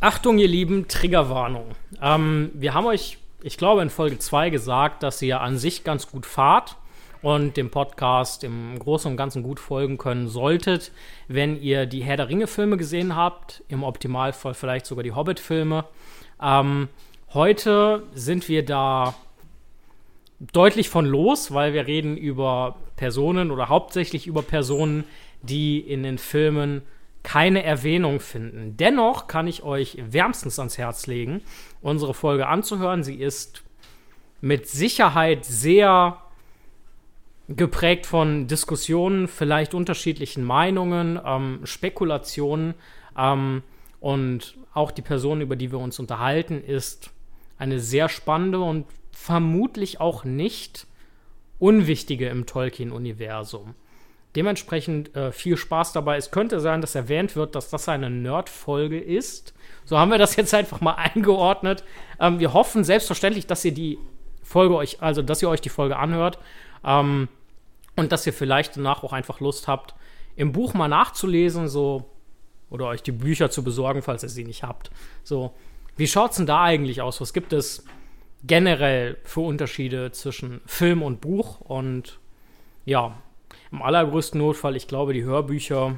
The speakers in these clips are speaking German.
Achtung, ihr Lieben, Triggerwarnung. Ähm, wir haben euch, ich glaube, in Folge 2 gesagt, dass ihr an sich ganz gut fahrt und dem Podcast im Großen und Ganzen gut folgen können solltet, wenn ihr die Herr der Ringe-Filme gesehen habt, im Optimalfall vielleicht sogar die Hobbit-Filme. Ähm, heute sind wir da deutlich von los, weil wir reden über Personen oder hauptsächlich über Personen, die in den Filmen keine Erwähnung finden. Dennoch kann ich euch wärmstens ans Herz legen, unsere Folge anzuhören. Sie ist mit Sicherheit sehr geprägt von Diskussionen, vielleicht unterschiedlichen Meinungen, ähm, Spekulationen ähm, und auch die Person, über die wir uns unterhalten, ist eine sehr spannende und vermutlich auch nicht unwichtige im Tolkien-Universum. Dementsprechend äh, viel Spaß dabei. Es könnte sein, dass erwähnt wird, dass das eine Nerd-Folge ist. So haben wir das jetzt einfach mal eingeordnet. Ähm, wir hoffen selbstverständlich, dass ihr die Folge euch, also dass ihr euch die Folge anhört ähm, und dass ihr vielleicht danach auch einfach Lust habt, im Buch mal nachzulesen, so oder euch die Bücher zu besorgen, falls ihr sie nicht habt. So, wie schaut's denn da eigentlich aus? Was gibt es generell für Unterschiede zwischen Film und Buch? Und ja, im allergrößten Notfall, ich glaube, die Hörbücher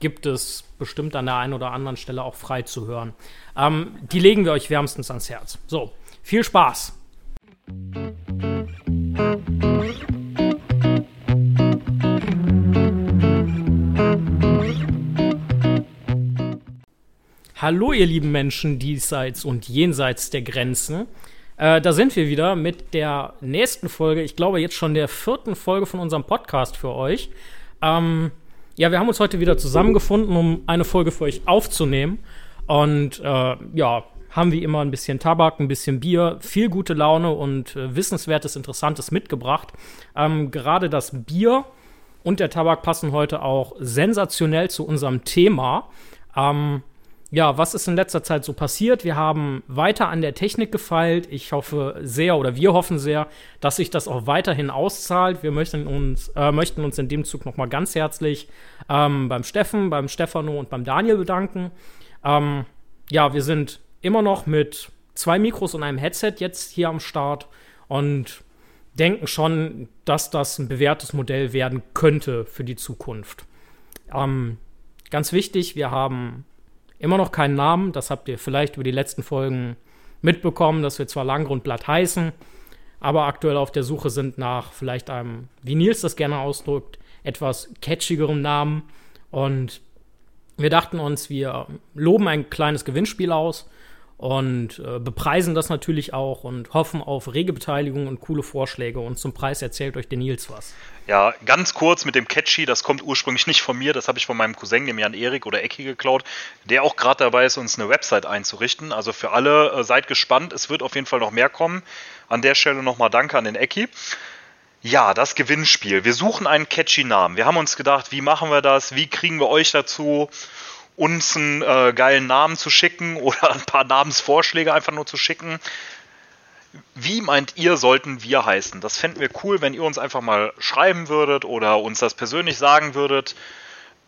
gibt es bestimmt an der einen oder anderen Stelle auch frei zu hören. Ähm, die legen wir euch wärmstens ans Herz. So, viel Spaß! Hallo, ihr lieben Menschen diesseits und jenseits der Grenzen. Äh, da sind wir wieder mit der nächsten Folge, ich glaube jetzt schon der vierten Folge von unserem Podcast für euch. Ähm, ja, wir haben uns heute wieder zusammengefunden, um eine Folge für euch aufzunehmen. Und äh, ja, haben wie immer ein bisschen Tabak, ein bisschen Bier, viel gute Laune und äh, Wissenswertes, Interessantes mitgebracht. Ähm, Gerade das Bier und der Tabak passen heute auch sensationell zu unserem Thema. Ähm, ja, was ist in letzter Zeit so passiert? Wir haben weiter an der Technik gefeilt. Ich hoffe sehr oder wir hoffen sehr, dass sich das auch weiterhin auszahlt. Wir möchten uns, äh, möchten uns in dem Zug nochmal ganz herzlich ähm, beim Steffen, beim Stefano und beim Daniel bedanken. Ähm, ja, wir sind immer noch mit zwei Mikros und einem Headset jetzt hier am Start und denken schon, dass das ein bewährtes Modell werden könnte für die Zukunft. Ähm, ganz wichtig, wir haben Immer noch keinen Namen, das habt ihr vielleicht über die letzten Folgen mitbekommen, dass wir zwar Langgrundblatt heißen, aber aktuell auf der Suche sind nach vielleicht einem, wie Nils das gerne ausdrückt, etwas catchigerem Namen. Und wir dachten uns, wir loben ein kleines Gewinnspiel aus und äh, bepreisen das natürlich auch und hoffen auf rege Beteiligung und coole Vorschläge. Und zum Preis erzählt euch der Nils was. Ja, ganz kurz mit dem Catchy, das kommt ursprünglich nicht von mir, das habe ich von meinem Cousin, dem Jan Erik oder Ecki geklaut, der auch gerade dabei ist, uns eine Website einzurichten. Also für alle äh, seid gespannt, es wird auf jeden Fall noch mehr kommen. An der Stelle nochmal Danke an den Ecki. Ja, das Gewinnspiel. Wir suchen einen catchy Namen. Wir haben uns gedacht, wie machen wir das? Wie kriegen wir euch dazu? Uns einen äh, geilen Namen zu schicken oder ein paar Namensvorschläge einfach nur zu schicken. Wie meint ihr, sollten wir heißen? Das fänden wir cool, wenn ihr uns einfach mal schreiben würdet oder uns das persönlich sagen würdet.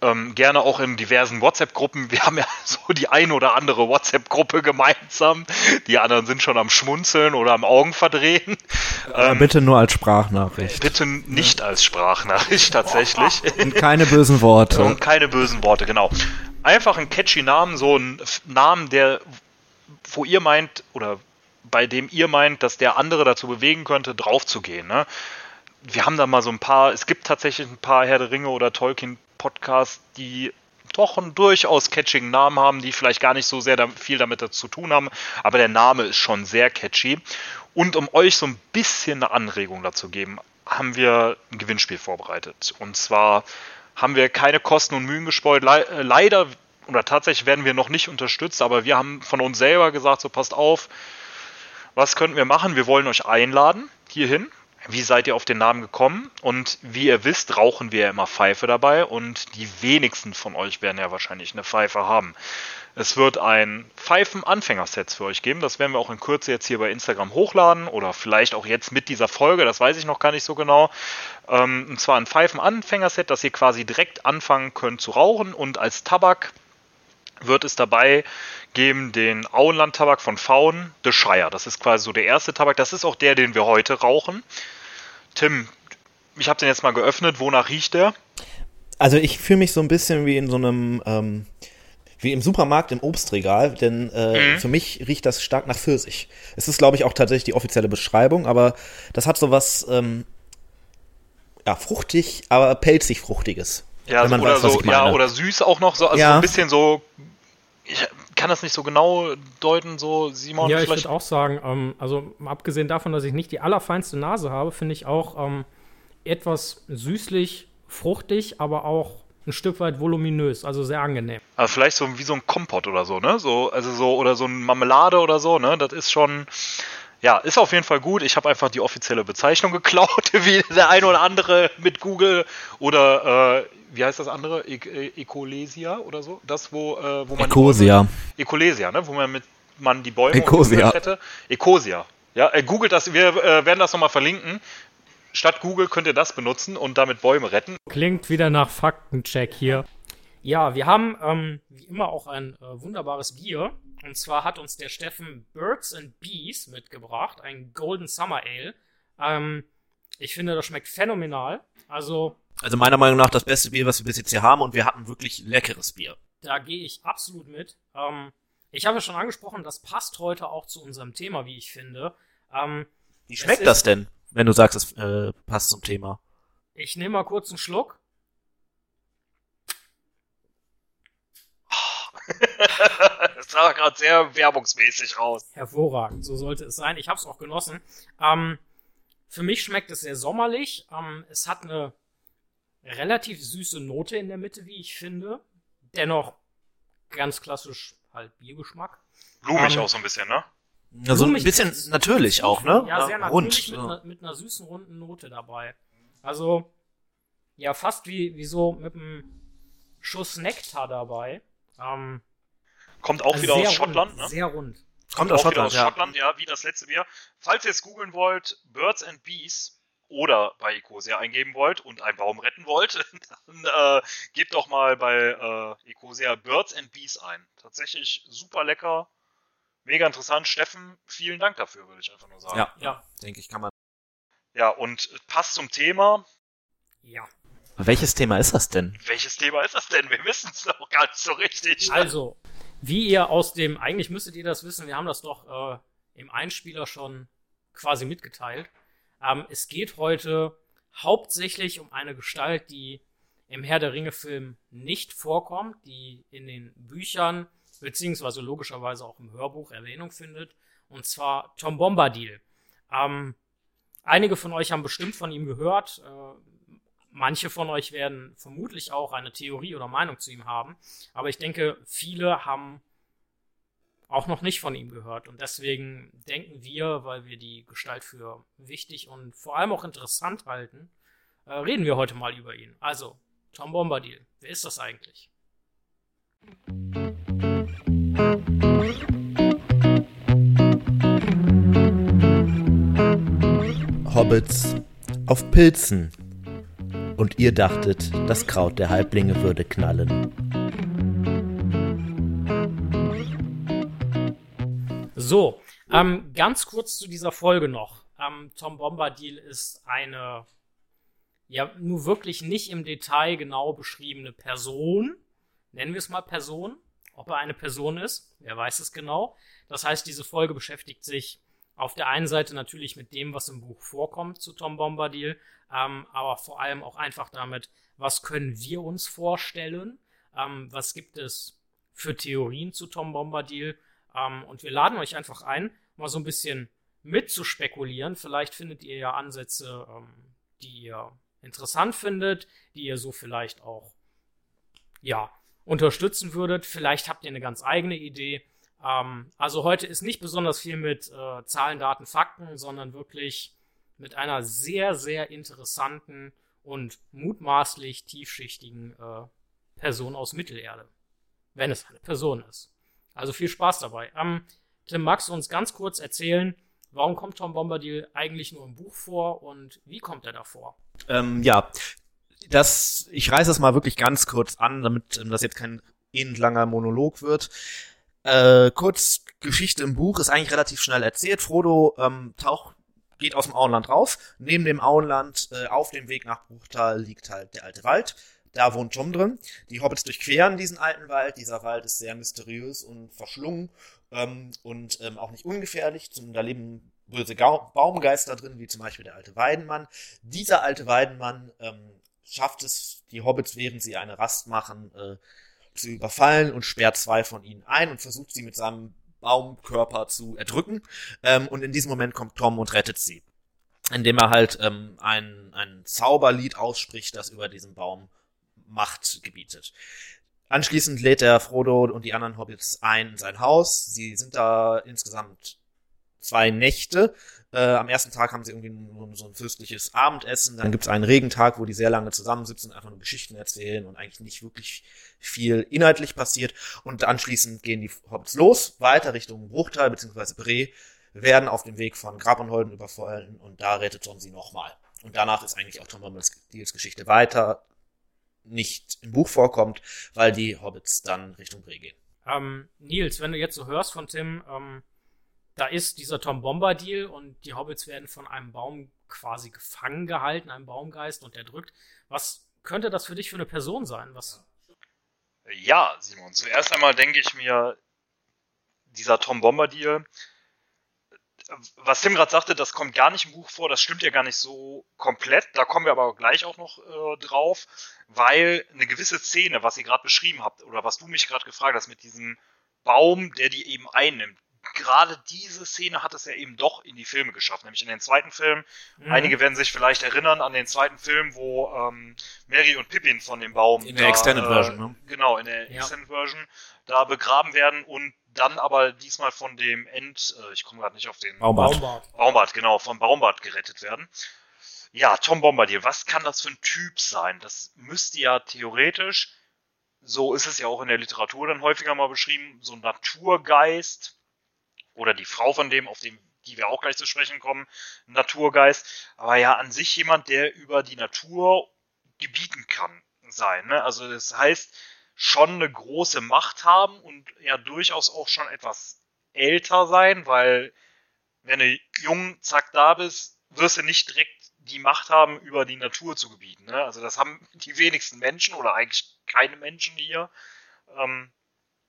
Ähm, gerne auch in diversen WhatsApp-Gruppen. Wir haben ja so die ein oder andere WhatsApp-Gruppe gemeinsam. Die anderen sind schon am Schmunzeln oder am Augen verdrehen. Ähm, bitte nur als Sprachnachricht. Bitte nicht als Sprachnachricht tatsächlich. Und keine bösen Worte. Und keine bösen Worte, genau einfach einen catchy Namen, so einen Namen, der, wo ihr meint, oder bei dem ihr meint, dass der andere dazu bewegen könnte, draufzugehen. Ne? Wir haben da mal so ein paar, es gibt tatsächlich ein paar Herr der Ringe oder Tolkien-Podcasts, die doch einen durchaus catchigen Namen haben, die vielleicht gar nicht so sehr viel damit zu tun haben, aber der Name ist schon sehr catchy. Und um euch so ein bisschen eine Anregung dazu geben, haben wir ein Gewinnspiel vorbereitet. Und zwar haben wir keine Kosten und Mühen gespeut. Le äh, leider oder tatsächlich werden wir noch nicht unterstützt, aber wir haben von uns selber gesagt, so passt auf, was könnten wir machen? Wir wollen euch einladen hierhin. Wie seid ihr auf den Namen gekommen? Und wie ihr wisst, rauchen wir ja immer Pfeife dabei und die wenigsten von euch werden ja wahrscheinlich eine Pfeife haben. Es wird ein Pfeifen-Anfängerset für euch geben. Das werden wir auch in Kürze jetzt hier bei Instagram hochladen oder vielleicht auch jetzt mit dieser Folge. Das weiß ich noch gar nicht so genau. Ähm, und zwar ein Pfeifen-Anfängerset, dass ihr quasi direkt anfangen könnt zu rauchen und als Tabak wird es dabei geben den Auenland-Tabak von Faun, The Shire. Das ist quasi so der erste Tabak. Das ist auch der, den wir heute rauchen. Tim, ich habe den jetzt mal geöffnet. Wonach riecht der? Also ich fühle mich so ein bisschen wie in so einem, ähm, wie im Supermarkt im Obstregal, denn äh, mhm. für mich riecht das stark nach Pfirsich. Es ist, glaube ich, auch tatsächlich die offizielle Beschreibung, aber das hat so was, ähm, ja, fruchtig, aber pelzig fruchtiges. Ja, so, oder, weiß, so, ja oder süß auch noch, so, also ja. so ein bisschen so, ich kann das nicht so genau deuten, so Simon. Ja, ich würde auch sagen, ähm, also abgesehen davon, dass ich nicht die allerfeinste Nase habe, finde ich auch ähm, etwas süßlich, fruchtig, aber auch ein Stück weit voluminös, also sehr angenehm. Also vielleicht so wie so ein Kompott oder so, ne? So, also so, oder so ein Marmelade oder so, ne? Das ist schon, ja, ist auf jeden Fall gut. Ich habe einfach die offizielle Bezeichnung geklaut, wie der eine oder andere mit Google oder äh, wie heißt das andere? E e Ecolesia oder so? Das, wo, äh, wo man. Ecosia. Ecolesia, ne? Wo man mit man die Bäume Ecosia. hätte. Ecosia. Ja, äh, googelt das, wir äh, werden das nochmal verlinken. Statt Google könnt ihr das benutzen und damit Bäume retten. Klingt wieder nach Faktencheck hier. Ja, wir haben ähm, wie immer auch ein äh, wunderbares Bier. Und zwar hat uns der Steffen Birds and Bees mitgebracht, ein Golden Summer Ale. Ähm, ich finde, das schmeckt phänomenal. Also also meiner Meinung nach das beste Bier, was wir bis jetzt hier haben und wir hatten wirklich leckeres Bier. Da gehe ich absolut mit. Ähm, ich habe ja schon angesprochen, das passt heute auch zu unserem Thema, wie ich finde. Ähm, wie schmeckt das denn, wenn du sagst, es äh, passt zum Thema? Ich nehme mal kurz einen Schluck. das sah gerade sehr werbungsmäßig raus. Hervorragend, so sollte es sein. Ich habe es auch genossen. Ähm, für mich schmeckt es sehr sommerlich. Ähm, es hat eine relativ süße Note in der Mitte, wie ich finde. Dennoch ganz klassisch halt Biergeschmack. Blumig ähm, auch so ein bisschen, ne? Ja, so ein bisschen natürlich auch, ne? Ja, sehr natürlich Rund, mit, einer, mit einer süßen, runden Note dabei. Also, ja, fast wie, wie so mit einem Schuss Nektar dabei. Ähm, Kommt auch also wieder aus Schottland, ne? Sehr rund. Kommt, Kommt auch Schottland, aus ja. Schottland, ja, wie das letzte Bier. Falls ihr es googeln wollt, Birds and Bees, oder bei Ecosia eingeben wollt und einen Baum retten wollt, dann äh, gebt doch mal bei äh, Ecosia Birds and Bees ein. Tatsächlich super lecker, mega interessant. Steffen, vielen Dank dafür, würde ich einfach nur sagen. Ja, ja, denke ich, kann man. Ja, und passt zum Thema. Ja. Welches Thema ist das denn? Welches Thema ist das denn? Wir wissen es noch gar nicht so richtig. Also, wie ihr aus dem, eigentlich müsstet ihr das wissen, wir haben das doch äh, im Einspieler schon quasi mitgeteilt. Ähm, es geht heute hauptsächlich um eine Gestalt, die im Herr der Ringe-Film nicht vorkommt, die in den Büchern beziehungsweise logischerweise auch im Hörbuch Erwähnung findet, und zwar Tom Bombadil. Ähm, einige von euch haben bestimmt von ihm gehört. Äh, manche von euch werden vermutlich auch eine Theorie oder Meinung zu ihm haben. Aber ich denke, viele haben auch noch nicht von ihm gehört. Und deswegen denken wir, weil wir die Gestalt für wichtig und vor allem auch interessant halten, äh, reden wir heute mal über ihn. Also, Tom Bombadil, wer ist das eigentlich? Hobbits auf Pilzen. Und ihr dachtet, das Kraut der Halblinge würde knallen. So, ähm, ganz kurz zu dieser Folge noch. Ähm, Tom Bombadil ist eine, ja, nur wirklich nicht im Detail genau beschriebene Person. Nennen wir es mal Person. Ob er eine Person ist, wer weiß es genau. Das heißt, diese Folge beschäftigt sich auf der einen Seite natürlich mit dem, was im Buch vorkommt zu Tom Bombadil, ähm, aber vor allem auch einfach damit, was können wir uns vorstellen, ähm, was gibt es für Theorien zu Tom Bombadil ähm, und wir laden euch einfach ein, mal so ein bisschen mitzuspekulieren. Vielleicht findet ihr ja Ansätze, ähm, die ihr interessant findet, die ihr so vielleicht auch, ja, unterstützen würdet. Vielleicht habt ihr eine ganz eigene Idee. Ähm, also heute ist nicht besonders viel mit äh, Zahlen, Daten, Fakten, sondern wirklich mit einer sehr, sehr interessanten und mutmaßlich tiefschichtigen äh, Person aus Mittelerde. Wenn es eine Person ist. Also viel Spaß dabei. Ähm, Tim, magst du uns ganz kurz erzählen, warum kommt Tom Bombadil eigentlich nur im Buch vor und wie kommt er davor? Ähm, ja, das, ich reiße das mal wirklich ganz kurz an, damit ähm, das jetzt kein langer Monolog wird. Äh, kurz, Geschichte im Buch ist eigentlich relativ schnell erzählt. Frodo ähm, taucht, geht aus dem Auenland raus. Neben dem Auenland, äh, auf dem Weg nach Bruchtal, liegt halt der alte Wald. Da wohnt Tom drin. Die Hobbits durchqueren diesen alten Wald. Dieser Wald ist sehr mysteriös und verschlungen ähm, und ähm, auch nicht ungefährlich. Da leben böse Ga Baumgeister drin, wie zum Beispiel der alte Weidenmann. Dieser alte Weidenmann ähm, schafft es, die Hobbits, während sie eine Rast machen, äh, zu überfallen und sperrt zwei von ihnen ein und versucht sie mit seinem Baumkörper zu erdrücken. Ähm, und in diesem Moment kommt Tom und rettet sie. Indem er halt ähm, ein, ein Zauberlied ausspricht, das über diesem Baum Macht gebietet. Anschließend lädt er Frodo und die anderen Hobbits ein in sein Haus. Sie sind da insgesamt zwei Nächte. Äh, am ersten Tag haben sie irgendwie so ein fürstliches Abendessen. Dann gibt es einen Regentag, wo die sehr lange zusammensitzen und einfach nur Geschichten erzählen und eigentlich nicht wirklich viel inhaltlich passiert. Und anschließend gehen die Hobbits los, weiter Richtung Bruchtal bzw. Bre, werden auf dem Weg von Grab und Holden überfallen und da rettet Tom sie nochmal. Und danach ist eigentlich auch Tom Bombadils Geschichte weiter nicht im Buch vorkommt, weil die Hobbits dann Richtung Bre gehen. Ähm, Nils, wenn du jetzt so hörst von Tim, ähm, da ist dieser Tom Bombadil und die Hobbits werden von einem Baum quasi gefangen gehalten, einem Baumgeist und der drückt. Was könnte das für dich für eine Person sein? Was? Ja, Simon, zuerst einmal denke ich mir, dieser Tom Bombadil, was Tim gerade sagte, das kommt gar nicht im Buch vor, das stimmt ja gar nicht so komplett. Da kommen wir aber gleich auch noch äh, drauf, weil eine gewisse Szene, was ihr gerade beschrieben habt, oder was du mich gerade gefragt hast, mit diesem Baum, der die eben einnimmt, gerade diese Szene hat es ja eben doch in die Filme geschafft, nämlich in den zweiten Film. Mhm. Einige werden sich vielleicht erinnern an den zweiten Film, wo ähm, Mary und Pippin von dem Baum. In der da, Extended äh, Version, ne? Genau, in der ja. Extended Version da begraben werden und dann aber diesmal von dem End, äh, ich komme gerade nicht auf den Baumbart. Baumbart. Baumbart, genau, vom Baumbart gerettet werden. Ja, Tom Bombadil, was kann das für ein Typ sein? Das müsste ja theoretisch, so ist es ja auch in der Literatur dann häufiger mal beschrieben, so ein Naturgeist oder die Frau von dem, auf dem die wir auch gleich zu sprechen kommen, Naturgeist, aber ja an sich jemand, der über die Natur gebieten kann sein. Ne? Also das heißt, schon eine große Macht haben und ja durchaus auch schon etwas älter sein, weil wenn du jung, zack, da bist, wirst du nicht direkt die Macht haben, über die Natur zu gebieten. Ne? Also das haben die wenigsten Menschen oder eigentlich keine Menschen hier. Ähm,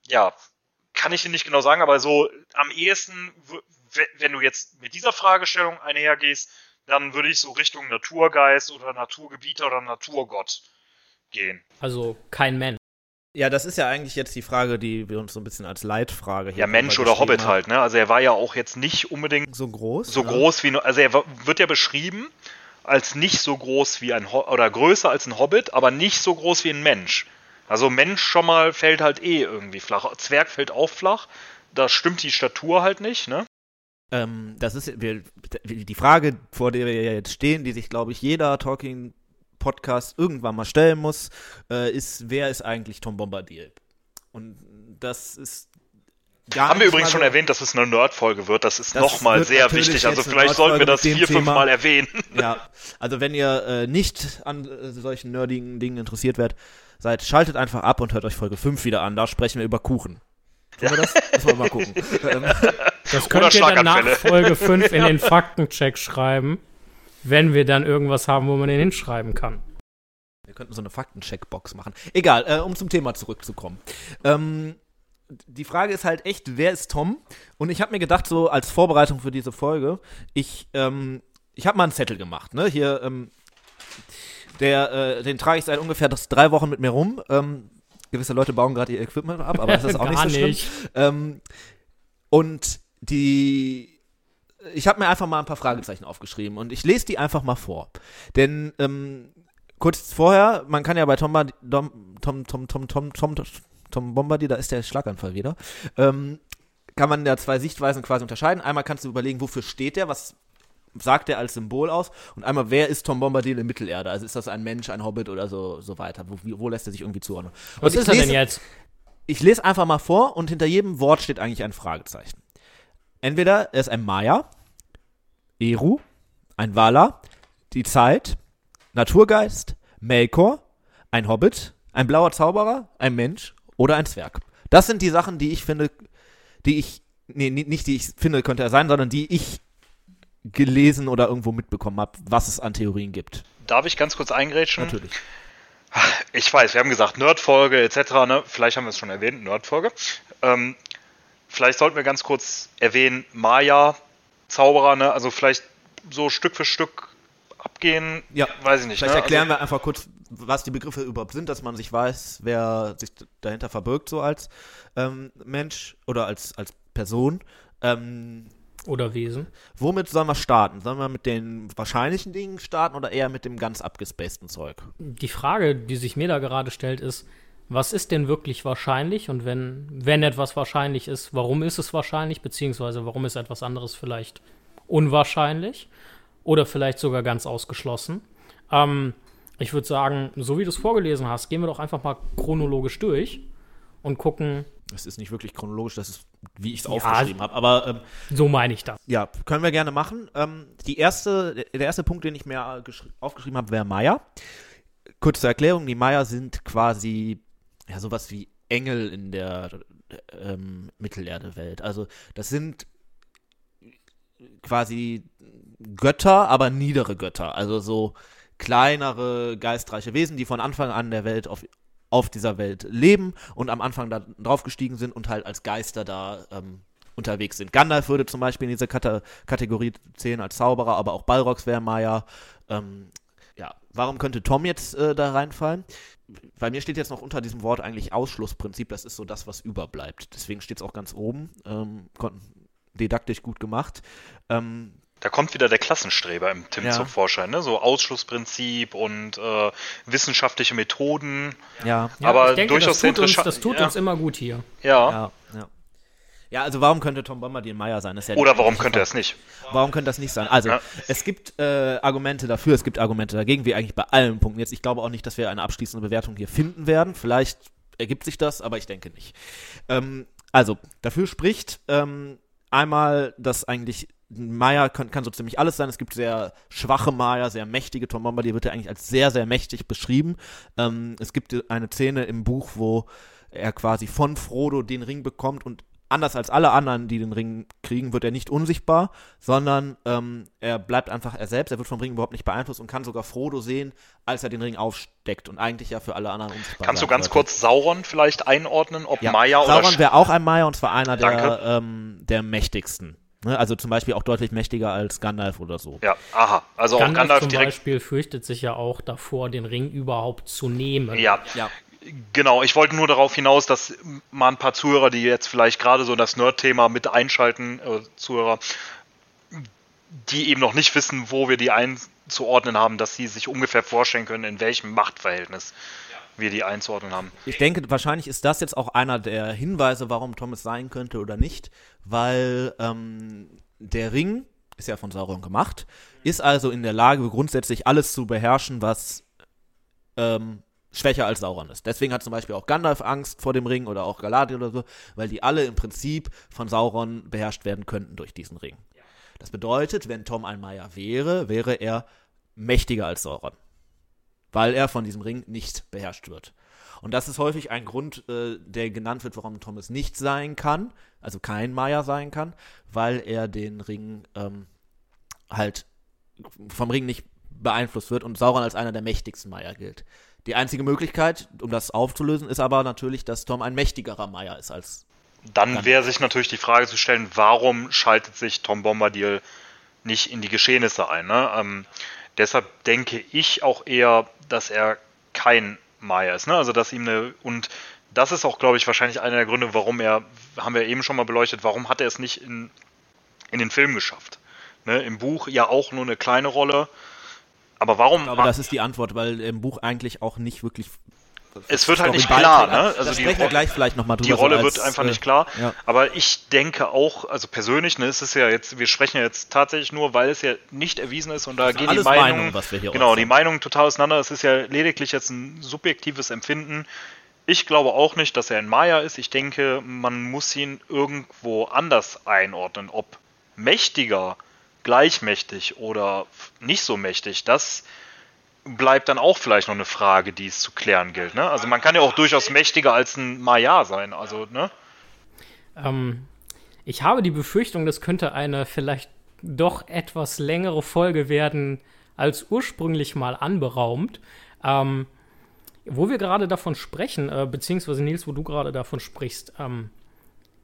ja, kann ich dir nicht genau sagen, aber so am ehesten, wenn du jetzt mit dieser Fragestellung einhergehst, dann würde ich so Richtung Naturgeist oder Naturgebieter oder Naturgott gehen. Also kein Mensch. Ja, das ist ja eigentlich jetzt die Frage, die wir uns so ein bisschen als Leitfrage hier Ja, Mensch oder Hobbit haben. halt, ne? Also er war ja auch jetzt nicht unbedingt so groß. So ja. groß wie also er wird ja beschrieben als nicht so groß wie ein Ho oder größer als ein Hobbit, aber nicht so groß wie ein Mensch. Also Mensch schon mal fällt halt eh irgendwie flach. Zwerg fällt auch flach. Da stimmt die Statur halt nicht, ne? Ähm, das ist wir, die Frage, vor der wir jetzt stehen, die sich, glaube ich, jeder Talking Podcast irgendwann mal stellen muss, äh, ist, wer ist eigentlich Tom Bombadil? Und das ist Haben wir übrigens schon erwähnt, dass es eine Nerd-Folge wird. Das ist nochmal sehr wichtig. Also vielleicht sollten wir das vier, fünf Mal erwähnen. Ja, also wenn ihr äh, nicht an äh, solchen nerdigen Dingen interessiert werdet, seid, schaltet einfach ab und hört euch Folge 5 wieder an. Da sprechen wir über Kuchen. Tun wir das? Müssen wir mal gucken. Ähm, das könnt ihr dann nach Folge 5 in den Faktencheck schreiben wenn wir dann irgendwas haben, wo man den hinschreiben kann. Wir könnten so eine Faktencheckbox machen. Egal, äh, um zum Thema zurückzukommen. Ähm, die Frage ist halt echt, wer ist Tom? Und ich habe mir gedacht, so als Vorbereitung für diese Folge, ich, ähm, ich habe mal einen Zettel gemacht, ne? Hier, ähm, der, äh, den trage ich seit ungefähr drei Wochen mit mir rum. Ähm, gewisse Leute bauen gerade ihr Equipment ab, aber das ist auch nicht so schlimm. Nicht. Ähm, und die ich habe mir einfach mal ein paar Fragezeichen aufgeschrieben und ich lese die einfach mal vor. Denn ähm, kurz vorher, man kann ja bei Tom, Tom, Tom, Tom, Tom, Tom, Tom, Tom Bombardier, da ist der Schlaganfall wieder, ähm, kann man ja zwei Sichtweisen quasi unterscheiden. Einmal kannst du überlegen, wofür steht der, was sagt er als Symbol aus und einmal, wer ist Tom Bombadil in Mittelerde? Also ist das ein Mensch, ein Hobbit oder so, so weiter? Wo, wo lässt er sich irgendwie zuordnen? Was ist er denn jetzt? Ich lese einfach mal vor und hinter jedem Wort steht eigentlich ein Fragezeichen. Entweder er ist ein Maya, Eru, ein Wala, die Zeit, Naturgeist, Melkor, ein Hobbit, ein blauer Zauberer, ein Mensch oder ein Zwerg. Das sind die Sachen, die ich finde, die ich, nee, nicht die ich finde, könnte er sein, sondern die ich gelesen oder irgendwo mitbekommen habe, was es an Theorien gibt. Darf ich ganz kurz eingrätschen? Natürlich. Ich weiß, wir haben gesagt Nerdfolge etc. Ne? Vielleicht haben wir es schon erwähnt, Nerdfolge. Ähm, vielleicht sollten wir ganz kurz erwähnen, Maya, Zauberer, ne? also vielleicht so Stück für Stück abgehen, ja. weiß ich nicht. Vielleicht ne? erklären also, wir einfach kurz, was die Begriffe überhaupt sind, dass man sich weiß, wer sich dahinter verbirgt, so als ähm, Mensch oder als, als Person. Ähm, oder Wesen. Womit sollen wir starten? Sollen wir mit den wahrscheinlichen Dingen starten oder eher mit dem ganz abgespaceden Zeug? Die Frage, die sich mir da gerade stellt, ist, was ist denn wirklich wahrscheinlich? Und wenn, wenn etwas wahrscheinlich ist, warum ist es wahrscheinlich? Beziehungsweise warum ist etwas anderes vielleicht unwahrscheinlich? Oder vielleicht sogar ganz ausgeschlossen? Ähm, ich würde sagen, so wie du es vorgelesen hast, gehen wir doch einfach mal chronologisch durch und gucken, es ist nicht wirklich chronologisch, das ist, wie ich es ja, aufgeschrieben habe. Aber ähm, so meine ich das. Ja, können wir gerne machen. Ähm, die erste, der erste Punkt, den ich mir aufgeschrieben habe, wäre Maya. Kurze Erklärung: Die Maya sind quasi ja sowas wie Engel in der ähm, Mittelerde-Welt. Also das sind quasi Götter, aber niedere Götter. Also so kleinere geistreiche Wesen, die von Anfang an der Welt auf auf dieser Welt leben und am Anfang da draufgestiegen sind und halt als Geister da ähm, unterwegs sind. Gandalf würde zum Beispiel in diese Kate Kategorie zählen als Zauberer, aber auch Balrogs wäre Maya. Ähm, ja, warum könnte Tom jetzt äh, da reinfallen? Bei mir steht jetzt noch unter diesem Wort eigentlich Ausschlussprinzip, das ist so das, was überbleibt. Deswegen steht es auch ganz oben. Ähm, didaktisch gut gemacht. Ähm, da kommt wieder der Klassenstreber im Tim ja. zum Vorschein, ne? So Ausschlussprinzip und äh, wissenschaftliche Methoden. Ja, ja aber ich denke, durchaus das tut, uns, das tut ja. uns immer gut hier. Ja. ja. ja. Ja, also warum könnte Tom Bombadil Meyer sein? Ja Oder warum könnte er es nicht? Warum könnte das nicht sein? Also, ja. es gibt äh, Argumente dafür, es gibt Argumente dagegen, wie eigentlich bei allen Punkten. Jetzt, ich glaube auch nicht, dass wir eine abschließende Bewertung hier finden werden. Vielleicht ergibt sich das, aber ich denke nicht. Ähm, also, dafür spricht ähm, einmal, dass eigentlich Maya kann, kann, so ziemlich alles sein. Es gibt sehr schwache Maya, sehr mächtige. Tom Bombadil wird ja eigentlich als sehr, sehr mächtig beschrieben. Ähm, es gibt eine Szene im Buch, wo er quasi von Frodo den Ring bekommt und anders als alle anderen, die den Ring kriegen, wird er nicht unsichtbar, sondern ähm, er bleibt einfach er selbst. Er wird vom Ring überhaupt nicht beeinflusst und kann sogar Frodo sehen, als er den Ring aufsteckt und eigentlich ja für alle anderen unsichtbar Kannst du ganz wird. kurz Sauron vielleicht einordnen, ob ja, Maya oder Sauron wäre auch ein Maya und zwar einer der, ähm, der mächtigsten. Ne? Also zum Beispiel auch deutlich mächtiger als Gandalf oder so. Ja, aha. Also Gandalf auch Gandalf zum direkt. Beispiel fürchtet sich ja auch davor, den Ring überhaupt zu nehmen. Ja, ja. Genau, ich wollte nur darauf hinaus, dass mal ein paar Zuhörer, die jetzt vielleicht gerade so das Nerd-Thema mit einschalten, äh, Zuhörer, die eben noch nicht wissen, wo wir die einzuordnen haben, dass sie sich ungefähr vorstellen können, in welchem Machtverhältnis wir die einzuordnen haben. Ich denke, wahrscheinlich ist das jetzt auch einer der Hinweise, warum Thomas sein könnte oder nicht, weil ähm, der Ring ist ja von Sauron gemacht, ist also in der Lage, grundsätzlich alles zu beherrschen, was ähm, schwächer als Sauron ist. Deswegen hat zum Beispiel auch Gandalf Angst vor dem Ring oder auch Galadriel oder so, weil die alle im Prinzip von Sauron beherrscht werden könnten durch diesen Ring. Das bedeutet, wenn Tom ein Meier wäre, wäre er mächtiger als Sauron weil er von diesem Ring nicht beherrscht wird. Und das ist häufig ein Grund, äh, der genannt wird, warum Thomas nicht sein kann, also kein Maya sein kann, weil er den Ring ähm, halt vom Ring nicht beeinflusst wird und Sauron als einer der mächtigsten Maya gilt. Die einzige Möglichkeit, um das aufzulösen, ist aber natürlich, dass Tom ein mächtigerer Maya ist als. Dann wäre sich natürlich die Frage zu stellen, warum schaltet sich Tom Bombadil nicht in die Geschehnisse ein? Ne? Ähm, deshalb denke ich auch eher, dass er kein Maya ist. Ne? Also dass ihm eine und das ist auch, glaube ich, wahrscheinlich einer der Gründe, warum er, haben wir eben schon mal beleuchtet, warum hat er es nicht in, in den Film geschafft. Ne? Im Buch ja auch nur eine kleine Rolle. Aber warum? Aber das ist die Antwort, weil im Buch eigentlich auch nicht wirklich es wird halt nicht klar, ne? Also sprechen wir gleich vielleicht nochmal drüber. Die Rolle so als, wird einfach äh, nicht klar. Ja. Aber ich denke auch, also persönlich, ne, es ist ja jetzt, wir sprechen ja jetzt tatsächlich nur, weil es ja nicht erwiesen ist und da gehen die Meinungen, Meinung, was wir hier genau, die Meinungen total auseinander. Es ist ja lediglich jetzt ein subjektives Empfinden. Ich glaube auch nicht, dass er ein Maya ist. Ich denke, man muss ihn irgendwo anders einordnen. Ob mächtiger, gleichmächtig oder nicht so mächtig, das bleibt dann auch vielleicht noch eine Frage, die es zu klären gilt. Ne? Also man kann ja auch durchaus mächtiger als ein Maya sein. Also, ne? Ähm, ich habe die Befürchtung, das könnte eine vielleicht doch etwas längere Folge werden als ursprünglich mal anberaumt. Ähm, wo wir gerade davon sprechen, äh, beziehungsweise Nils, wo du gerade davon sprichst, ähm,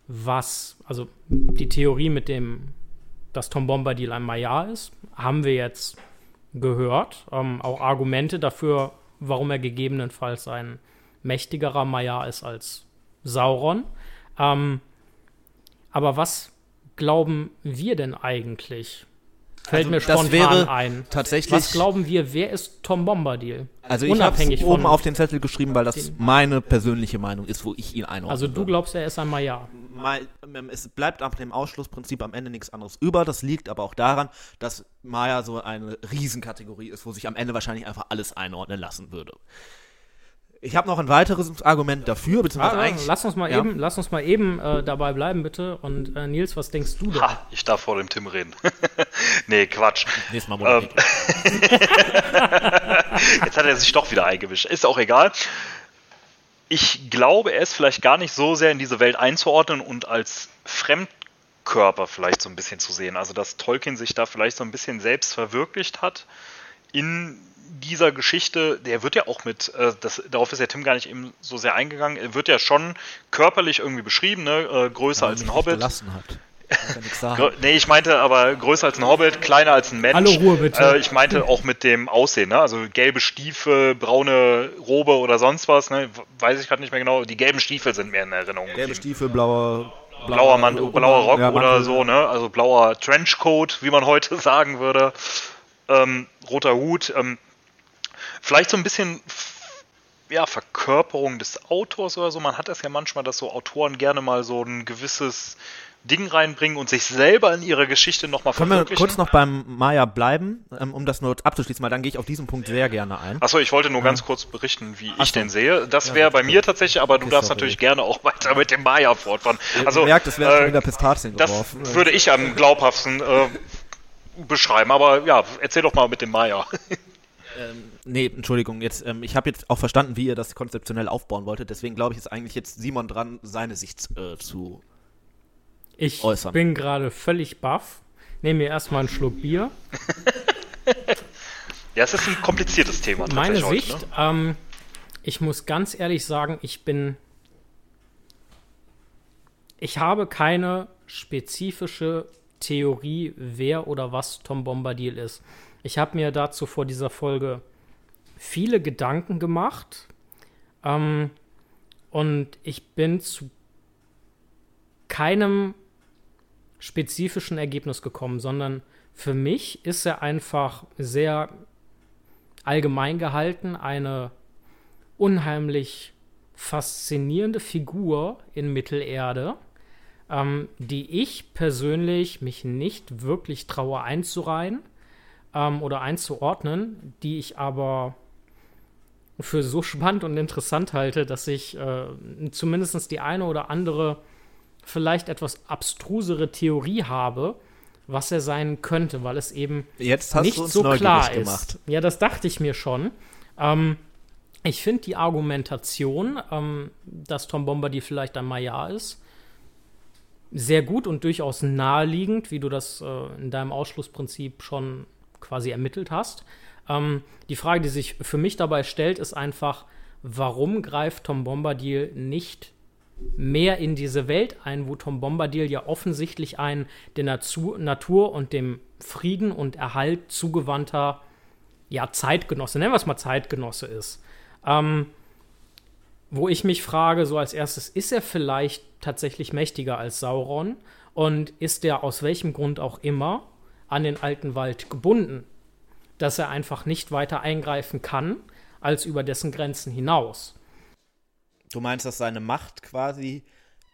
was, also die Theorie mit dem, dass Tom Bombadil ein Maya ist, haben wir jetzt gehört. Ähm, auch Argumente dafür, warum er gegebenenfalls ein mächtigerer Maya ist als Sauron. Ähm, aber was glauben wir denn eigentlich? Fällt Also, mir spontan ein. tatsächlich- Was glauben wir, wer ist Tom Bombadil? Also ich habe Unabhängig oben auf den Zettel geschrieben, weil das meine persönliche Meinung ist, wo ich ihn einordne. Also du glaubst, er ist ein Maya. Mal, ähm, es bleibt ab dem Ausschlussprinzip am Ende nichts anderes über. Das liegt aber auch daran, dass Maya so eine Riesenkategorie ist, wo sich am Ende wahrscheinlich einfach alles einordnen lassen würde. Ich habe noch ein weiteres Argument dafür, beziehungsweise Ah, eigentlich. lass uns mal ja. eben, lass uns mal eben äh, dabei bleiben, bitte. Und äh, Nils, was denkst du denn? Ha, ich darf vor dem Tim reden. nee, Quatsch. Nächstes Mal Ähm, moderiert. Jetzt hat er sich doch wieder eingemischt. Ist auch egal. Ich glaube, er ist vielleicht gar nicht so sehr in diese Welt einzuordnen und als Fremdkörper vielleicht so ein bisschen zu sehen. Also, dass Tolkien sich da vielleicht so ein bisschen selbst verwirklicht hat in dieser Geschichte. Der wird ja auch mit, äh, das, darauf ist ja Tim gar nicht eben so sehr eingegangen, er wird ja schon körperlich irgendwie beschrieben, ne? äh, größer als ein Hobbit. Hat. Kann ja nee, ich meinte aber größer als ein Hobbit, kleiner als ein Mensch. Hallo, Ruhe bitte. Äh, ich meinte auch mit dem Aussehen, ne? Also gelbe Stiefel, braune Robe oder sonst was, ne? Weiß ich gerade nicht mehr genau. Die gelben Stiefel sind mir in Erinnerung. Gelbe. Stiefel, blauer. Blauer, Mantel, blauer Rock ja, oder so, ne? Also blauer Trenchcoat, wie man heute sagen würde. Ähm, roter Hut. Ähm, vielleicht so ein bisschen ja, Verkörperung des Autors oder so. Man hat das ja manchmal, dass so Autoren gerne mal so ein gewisses Ding reinbringen und sich selber in ihrer Geschichte nochmal Können wir verwirklichen. kurz noch beim Maya bleiben, ähm, um das nur abzuschließen, weil dann gehe ich auf diesen Punkt sehr gerne ein. Achso, ich wollte nur ganz kurz berichten, wie Ach ich so. den sehe. Das wäre bei mir tatsächlich, aber du Okay, darfst sorry. natürlich gerne auch weiter mit dem Maya fortfahren. Also, Ihr merkt, es werden äh, wieder Pistazien das geworfen. würde ich am glaubhaften äh, beschreiben. Aber ja, erzähl doch mal mit dem Maya. Nee, Entschuldigung, jetzt, ähm, ich habe jetzt auch verstanden, wie ihr das konzeptionell aufbauen wolltet, deswegen glaube ich, ist eigentlich jetzt Simon dran, seine Sicht äh, zu. Ich äußern. bin gerade völlig baff. Nehme mir erstmal einen Schluck Bier. Ja, es ist ein kompliziertes Thema. Meine Sicht, Heute, ne? ähm, ich muss ganz ehrlich sagen, ich bin. Ich habe keine spezifische Theorie, wer oder was Tom Bombadil ist. Ich habe mir dazu vor dieser Folge viele Gedanken gemacht. Ähm, und ich bin zu keinem spezifischen Ergebnis gekommen, sondern für mich ist er einfach sehr allgemein gehalten, eine unheimlich faszinierende Figur in Mittelerde, ähm, die ich persönlich mich nicht wirklich traue einzureihen ähm, oder einzuordnen, die ich aber für so spannend und interessant halte, dass ich äh, zumindest die eine oder andere vielleicht etwas abstrusere Theorie habe, was er sein könnte, weil es eben nicht so klar gemacht. ist. Ja, das dachte ich mir schon. Ähm, ich finde die Argumentation, ähm, dass Tom Bombadil vielleicht ein Maya ist, sehr gut und durchaus naheliegend, wie du das äh, in deinem Ausschlussprinzip schon quasi ermittelt hast. Ähm, die Frage, die sich für mich dabei stellt, ist einfach, warum greift Tom Bombadil nicht mehr in diese Welt ein, wo Tom Bombadil ja offensichtlich ein der Natur, Natur und dem Frieden und Erhalt zugewandter ja, Zeitgenosse, nennen wir es mal Zeitgenosse ist. Ähm, wo ich mich frage, so als erstes, ist er vielleicht tatsächlich mächtiger als Sauron? Und ist er aus welchem Grund auch immer an den alten Wald gebunden? Dass er einfach nicht weiter eingreifen kann, als über dessen Grenzen hinaus. Du meinst, dass seine Macht quasi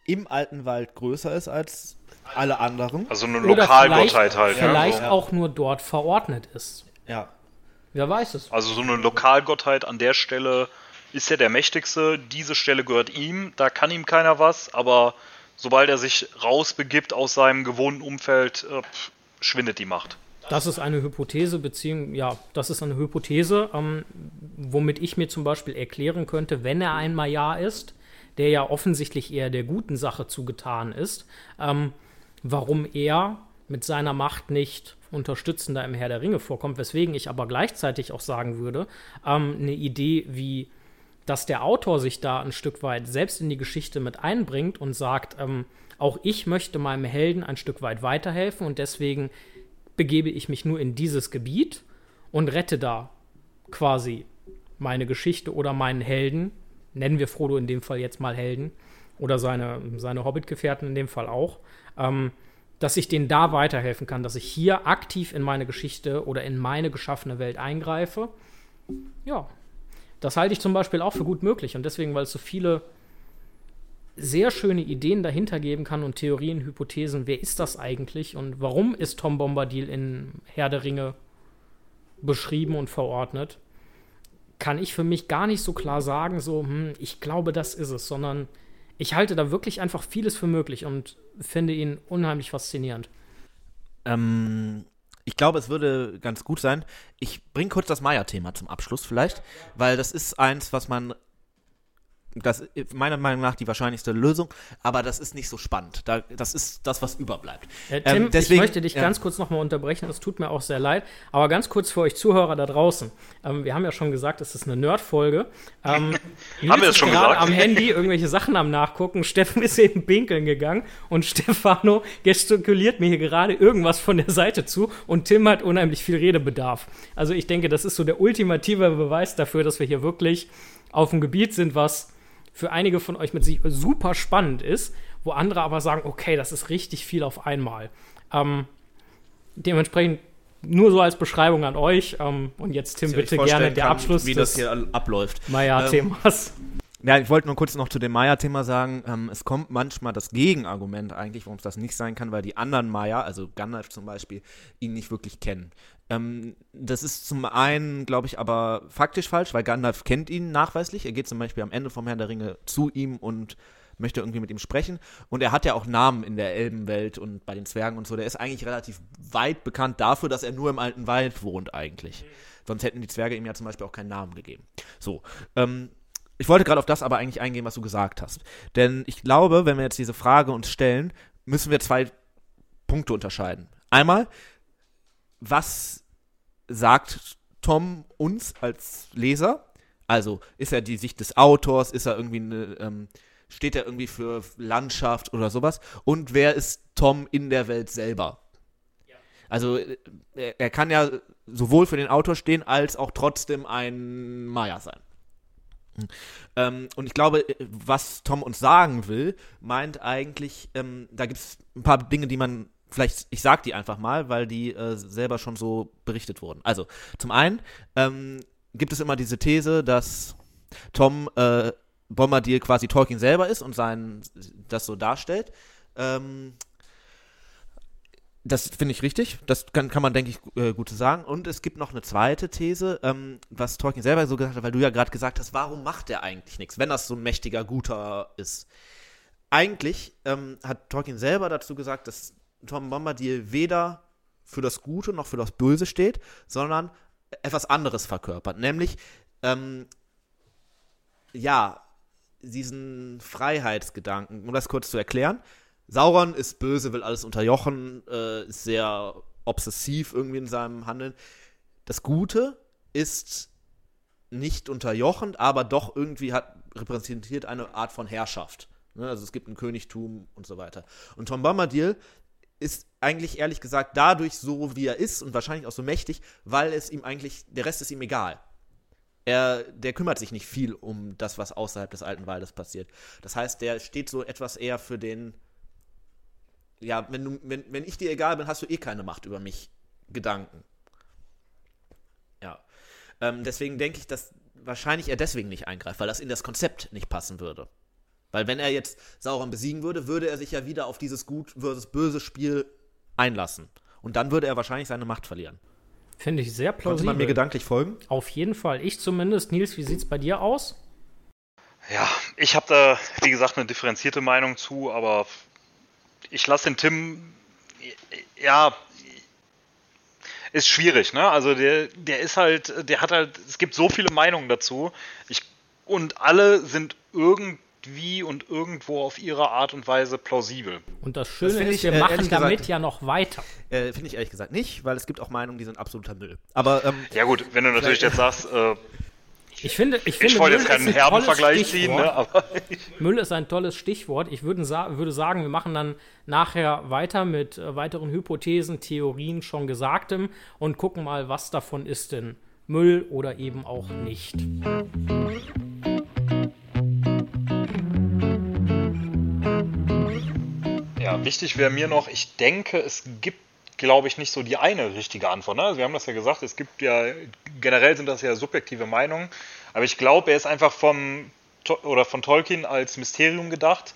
im alten Wald größer ist als alle anderen? Also eine Lokalgottheit vielleicht, halt. Vielleicht so. auch nur dort verordnet ist. Ja. Wer weiß es. Also so eine Lokalgottheit an der Stelle ist er der mächtigste. Diese Stelle gehört ihm, da kann ihm keiner was, aber sobald er sich rausbegibt aus seinem gewohnten Umfeld, äh, schwindet die Macht. Das ist eine Hypothese, beziehungsweise, ja, das ist eine Hypothese, ähm, womit ich mir zum Beispiel erklären könnte, wenn er ein Maya ist, der ja offensichtlich eher der guten Sache zugetan ist, ähm, warum er mit seiner Macht nicht unterstützender im Herr der Ringe vorkommt, weswegen ich aber gleichzeitig auch sagen würde, ähm, eine Idee wie, dass der Autor sich da ein Stück weit selbst in die Geschichte mit einbringt und sagt, ähm, auch ich möchte meinem Helden ein Stück weit weiterhelfen und deswegen begebe ich mich nur in dieses Gebiet und rette da quasi meine Geschichte oder meinen Helden. Nennen wir Frodo in dem Fall jetzt mal Helden oder seine, seine Hobbit-Gefährten in dem Fall auch. Ähm, dass ich denen da weiterhelfen kann, dass ich hier aktiv in meine Geschichte oder in meine geschaffene Welt eingreife. Ja, das halte ich zum Beispiel auch für gut möglich. Und deswegen, weil es so viele sehr schöne Ideen dahinter geben kann und Theorien, Hypothesen, wer ist das eigentlich und warum ist Tom Bombadil in Herr der Ringe beschrieben und verordnet, kann ich für mich gar nicht so klar sagen, so, hm, ich glaube, das ist es, sondern ich halte da wirklich einfach vieles für möglich und finde ihn unheimlich faszinierend. Ähm, ich glaube, es würde ganz gut sein. Ich bringe kurz das Maya-Thema zum Abschluss vielleicht, weil das ist eins, was man das ist meiner Meinung nach die wahrscheinlichste Lösung, aber das ist nicht so spannend. Da, das ist das, was überbleibt. Äh, Tim, ähm, deswegen, ich möchte dich ja. ganz kurz nochmal unterbrechen, es tut mir auch sehr leid, aber ganz kurz für euch Zuhörer da draußen. Ähm, wir haben ja schon gesagt, es ist eine Nerd-Folge. Ähm, haben wir es schon gesagt? am Handy irgendwelche Sachen am Nachgucken. Steffen ist eben pinkeln gegangen und Stefano gestikuliert mir hier gerade irgendwas von der Seite zu und Tim hat unheimlich viel Redebedarf. Also ich denke, das ist so der ultimative Beweis dafür, dass wir hier wirklich auf dem Gebiet sind, was für einige von euch mit sich super spannend ist, wo andere aber sagen, okay, das ist richtig viel auf einmal. Ähm, dementsprechend nur so als Beschreibung an euch. Ähm, und jetzt, Tim, bitte gerne der kann, Abschluss wie das hier abläuft. Maya-Themas. Ähm, ja, ich wollte nur kurz noch zu dem Maya-Thema sagen, ähm, es kommt manchmal das Gegenargument eigentlich, warum es das nicht sein kann, weil die anderen Maya, also Gandalf zum Beispiel, ihn nicht wirklich kennen. Ähm, das ist zum einen, glaube ich, aber faktisch falsch, weil Gandalf kennt ihn nachweislich. Er geht zum Beispiel am Ende vom Herrn der Ringe zu ihm und möchte irgendwie mit ihm sprechen. Und er hat ja auch Namen in der Elbenwelt und bei den Zwergen und so. Der ist eigentlich relativ weit bekannt dafür, dass er nur im alten Wald wohnt eigentlich. Mhm. Sonst hätten die Zwerge ihm ja zum Beispiel auch keinen Namen gegeben. So. Ähm, ich wollte gerade auf das aber eigentlich eingehen, was du gesagt hast. Denn ich glaube, wenn wir jetzt diese Frage uns stellen, müssen wir zwei Punkte unterscheiden. Einmal, was sagt Tom uns als Leser? Also ist er die Sicht des Autors, ist er irgendwie eine, ähm, steht er irgendwie für Landschaft oder sowas? Und wer ist Tom in der Welt selber? Also äh, er, er, kann ja sowohl für den Autor stehen, als auch trotzdem ein Maya sein. Ähm, und ich glaube, äh, was Tom uns sagen will, meint eigentlich, ähm, da gibt es ein paar Dinge, die man vielleicht, ich sag die einfach mal, weil die äh, selber schon so berichtet wurden. Also, zum einen ähm, gibt es immer diese These, dass Tom äh, Bombadil quasi Tolkien selber ist und sein, das so darstellt. Ähm, das finde ich richtig. Das kann, kann man, denke ich, äh, gut sagen. Und es gibt noch eine zweite These, ähm, was Tolkien selber so gesagt hat, weil du ja gerade gesagt hast, warum macht er eigentlich nichts, wenn das so ein mächtiger, guter ist? Eigentlich ähm, hat Tolkien selber dazu gesagt, dass Tom Bombadil weder für das Gute noch für das Böse steht, sondern etwas anderes verkörpert. Nämlich, ähm, ja, diesen Freiheitsgedanken. Um das kurz zu erklären. Sauron ist böse, will alles unterjochen, äh, ist sehr obsessiv irgendwie in seinem Handeln. Das Gute ist nicht unterjochend, aber doch irgendwie hat, repräsentiert eine Art von Herrschaft. Ne? Also es gibt ein Königtum und so weiter. Und Tom Bombadil ist eigentlich ehrlich gesagt dadurch so, wie er ist und wahrscheinlich auch so mächtig, weil es ihm eigentlich, der Rest ist ihm egal. Er, der kümmert sich nicht viel um das, was außerhalb des alten Waldes passiert. Das heißt, der steht so etwas eher für den, ja, wenn, du, wenn, wenn ich dir egal bin, hast du eh keine Macht über mich. Gedanken. Ja. Ähm, deswegen denke ich, dass wahrscheinlich er deswegen nicht eingreift, weil das in das Konzept nicht passen würde. Weil wenn er jetzt Sauron besiegen würde, würde er sich ja wieder auf dieses Gut versus Böse Spiel einlassen. Und dann würde er wahrscheinlich seine Macht verlieren. Finde ich sehr plausibel. Konnte man mir gedanklich folgen? Auf jeden Fall. Ich zumindest. Nils, wie sieht es bei dir aus? Ja, ich habe da, wie gesagt, eine differenzierte Meinung zu, aber ich lasse den Tim, ja, ist schwierig, ne? Also der, der ist halt, der hat halt, es gibt so viele Meinungen dazu. Ich, und alle sind irgendwie und irgendwo auf ihre Art und Weise plausibel. Und das Schöne Das ist, ich, wir äh, machen damit gesagt- ja noch weiter. Äh, Finde ich ehrlich gesagt nicht, weil es gibt auch Meinungen, die sind absoluter Müll. Aber ähm, Ja gut, wenn du natürlich jetzt sagst, äh, Ich finde, ich finde ich wollte jetzt keinen ist ein herben tolles Vergleich ziehen, Stichwort. ne? aber Müll ist ein tolles Stichwort. Ich würde, sa würde sagen, wir machen dann nachher weiter mit äh, weiteren Hypothesen, Theorien, schon Gesagtem und gucken mal, was davon ist denn Müll oder eben auch nicht. Ja, wichtig wäre mir noch, ich denke, es gibt, glaube ich, nicht so die eine richtige Antwort. Ne? Also wir haben das ja gesagt, es gibt ja, generell sind das ja subjektive Meinungen, aber ich glaube, er ist einfach vom, oder von Tolkien als Mysterium gedacht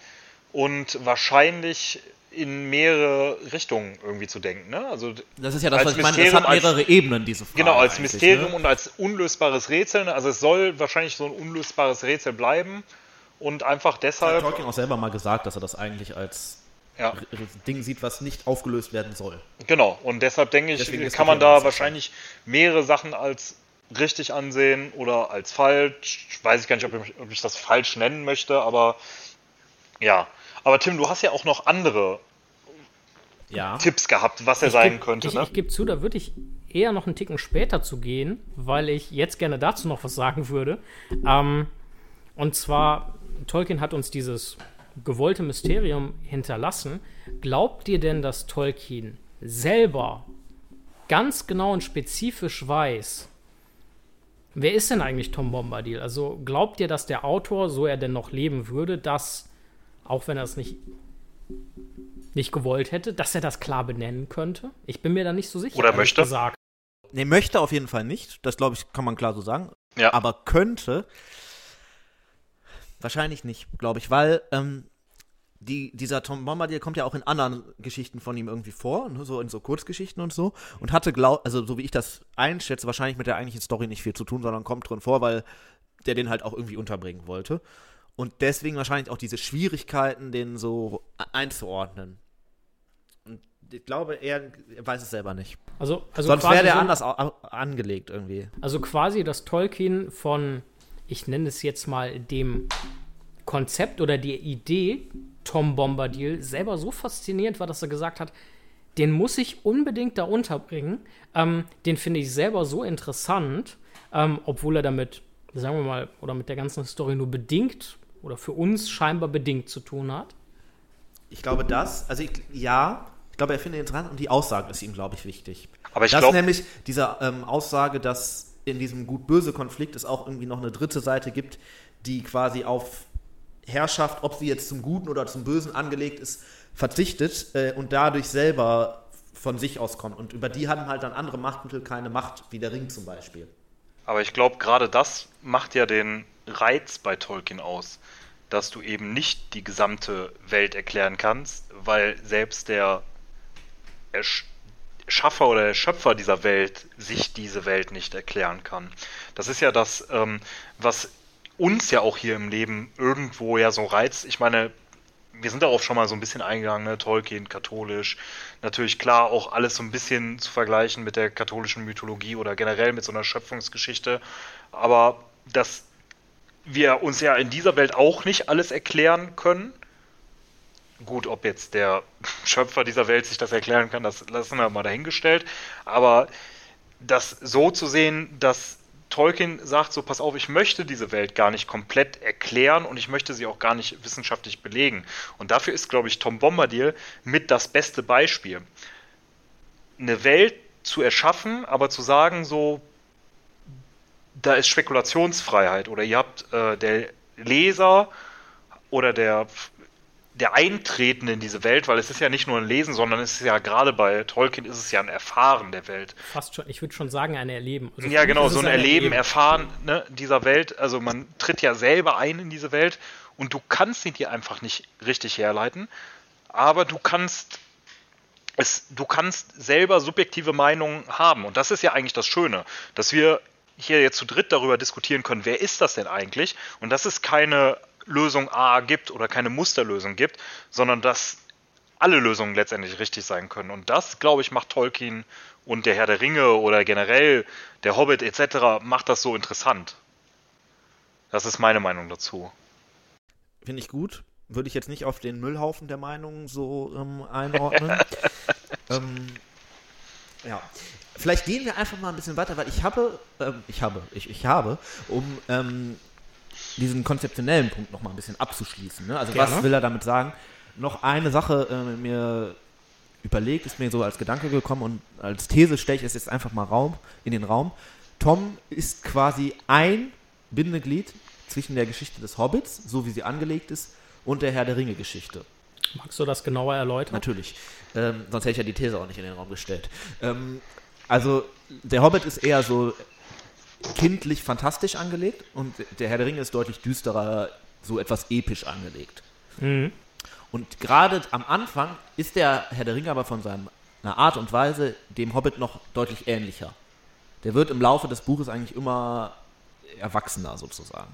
und wahrscheinlich in mehrere Richtungen irgendwie zu denken. Ne? Also das ist ja das, Als was ich meine. Mysterium, hat mehrere Ebenen, diese Frage. Genau, als Mysterium Ne? und als unlösbares Rätsel. ne? Also es soll wahrscheinlich so ein unlösbares Rätsel bleiben und einfach Hat deshalb. Tolkien auch selber mal gesagt, dass er das eigentlich als Ja, Ding sieht, was nicht aufgelöst werden soll. genau. Und deshalb denke ich, Deswegen kann man da wahrscheinlich mehrere Sachen als richtig ansehen oder als falsch. Weiß ich gar nicht, ob ich, ob ich das falsch nennen möchte, aber ja. Aber Tim, du hast ja auch noch andere Ja. Tipps gehabt, was er Ich sein geb- könnte. Ich, ne? ich gebe zu, da würde ich eher noch einen Ticken später zu gehen, weil ich jetzt gerne dazu noch was sagen würde. Ähm, und zwar, Tolkien hat uns dieses gewollte Mysterium hinterlassen. Glaubt ihr denn, dass Tolkien selber ganz genau und spezifisch weiß, wer ist denn eigentlich Tom Bombadil? Also glaubt ihr, dass der Autor, so er denn noch leben würde, das, auch wenn er es nicht nicht gewollt hätte, dass er das klar benennen könnte. Ich bin mir da nicht so sicher. Oder möchte. Gesagt. Nee, möchte auf jeden Fall nicht. Das glaube ich, kann man klar so sagen. Ja. Aber könnte. Wahrscheinlich nicht, glaube ich, weil ähm, die, dieser Tom Bombadil kommt ja auch in anderen Geschichten von ihm irgendwie vor, ne, so in so Kurzgeschichten und so. Und hatte, glaub, also so wie ich das einschätze, wahrscheinlich mit der eigentlichen Story nicht viel zu tun, sondern kommt drin vor, weil der den halt auch irgendwie unterbringen wollte. Und deswegen wahrscheinlich auch diese Schwierigkeiten, den so einzuordnen. Und ich glaube, er weiß es selber nicht. Also, also Sonst wäre der so, anders angelegt irgendwie. Also quasi, dass Tolkien von, ich nenne es jetzt mal, dem Konzept oder der Idee Tom Bombadil selber so faszinierend war, dass er gesagt hat, den muss ich unbedingt da unterbringen. Ähm, den finde ich selber so interessant, ähm, obwohl er damit, sagen wir mal, oder mit der ganzen Story nur bedingt oder für uns scheinbar bedingt zu tun hat. Ich glaube das, also ich, ja, ich glaube, er findet ihn dran und die Aussage ist ihm, glaube ich, wichtig. Aber ich das glaube, nämlich diese ähm, Aussage, dass in diesem gut-böse Konflikt es auch irgendwie noch eine dritte Seite gibt, die quasi auf Herrschaft, ob sie jetzt zum Guten oder zum Bösen angelegt ist, verzichtet äh, und dadurch selber von sich aus kommt. Und über die haben halt dann andere Machtmittel keine Macht, wie der Ring zum Beispiel. Aber ich glaube, gerade das macht ja den Reiz bei Tolkien aus, dass du eben nicht die gesamte Welt erklären kannst, weil selbst der Ersch Schaffer oder der Schöpfer dieser Welt sich diese Welt nicht erklären kann. Das ist ja das, ähm, was uns ja auch hier im Leben irgendwo ja so reizt. Ich meine, wir sind darauf schon mal so ein bisschen eingegangen, ne? Tolkien, katholisch. Natürlich klar auch alles so ein bisschen zu vergleichen mit der katholischen Mythologie oder generell mit so einer Schöpfungsgeschichte. Aber dass wir uns ja in dieser Welt auch nicht alles erklären können. Gut, ob jetzt der Schöpfer dieser Welt sich das erklären kann, das lassen wir mal dahingestellt. Aber das so zu sehen, dass Tolkien sagt so, pass auf, ich möchte diese Welt gar nicht komplett erklären und ich möchte sie auch gar nicht wissenschaftlich belegen. Und dafür ist, glaube ich, Tom Bombadil mit das beste Beispiel. Eine Welt zu erschaffen, aber zu sagen so, da ist Spekulationsfreiheit oder ihr habt äh, der Leser oder der der Eintreten in diese Welt, weil es ist ja nicht nur ein Lesen, sondern es ist ja gerade bei Tolkien ist es ja ein Erfahren der Welt. Fast schon, ich würde schon sagen, ein Erleben. Also Ja, genau, ist so es ein Erleben, Erfahren ne, dieser Welt. Also man tritt ja selber ein in diese Welt und du kannst sie dir einfach nicht richtig herleiten, aber du kannst es, du kannst selber subjektive Meinungen haben. Und das ist ja eigentlich das Schöne, dass wir hier jetzt zu dritt darüber diskutieren können, wer ist das denn eigentlich? Und dass es keine Lösung A gibt oder keine Musterlösung gibt, sondern dass alle Lösungen letztendlich richtig sein können. Und das, glaube ich, macht Tolkien und der Herr der Ringe oder generell der Hobbit etc. macht das so interessant. Das ist meine Meinung dazu. Finde ich gut. Würde ich jetzt nicht auf den Müllhaufen der Meinungen so ähm, einordnen. ähm, ja. Vielleicht gehen wir einfach mal ein bisschen weiter, weil ich habe, ähm, ich habe, ich, ich habe, um ähm, diesen konzeptionellen Punkt noch mal ein bisschen abzuschließen. Ne? Also Gerne. was will er damit sagen? Noch eine Sache äh, mir überlegt, ist mir so als Gedanke gekommen und als These stelle ich es jetzt einfach mal Raum, in den Raum. Tom ist quasi ein Bindeglied zwischen der Geschichte des Hobbits, so wie sie angelegt ist, und der Herr der Ringe-Geschichte. Magst du das genauer erläutern? Natürlich. Ähm, sonst hätte ich ja die These auch nicht in den Raum gestellt. Ähm, also, der Hobbit ist eher so kindlich fantastisch angelegt und der Herr der Ringe ist deutlich düsterer, so etwas episch angelegt. Mhm. Und gerade am Anfang ist der Herr der Ringe aber von seiner Art und Weise dem Hobbit noch deutlich ähnlicher. Der wird im Laufe des Buches eigentlich immer erwachsener sozusagen.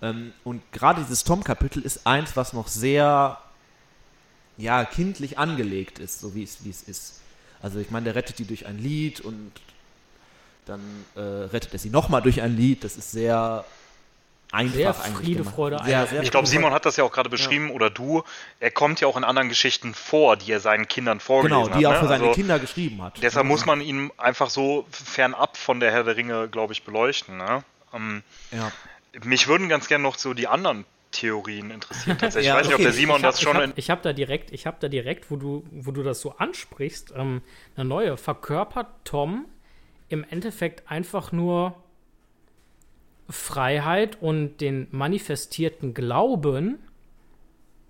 Ähm, und gerade dieses Tom-Kapitel ist eins, was noch sehr ja, kindlich angelegt ist, so wie es, wie es ist. Also ich meine, der rettet die durch ein Lied und dann äh, rettet er sie nochmal durch ein Lied. Das ist sehr einfach sehr Friede, Freude, sehr, sehr Ich glaube, Simon hat das ja auch gerade beschrieben, ja. oder du. Er kommt ja auch in anderen Geschichten vor, die er seinen Kindern vorgelesen hat. Genau, die er auch ne? für seine also, Kinder geschrieben hat. Deshalb ja. muss man ihn einfach so fernab von der Herr der Ringe, glaube ich, beleuchten. Ne? Ähm, ja. Mich würden ganz gerne noch so die anderen Theorien interessieren. Tatsächlich. ja, ich weiß okay. nicht, ob der Simon hab, das schon. Ich habe hab da direkt, ich habe da direkt, wo du, wo du das so ansprichst, ähm, eine neue. Verkörpert Tom im Endeffekt einfach nur Freiheit und den manifestierten Glauben,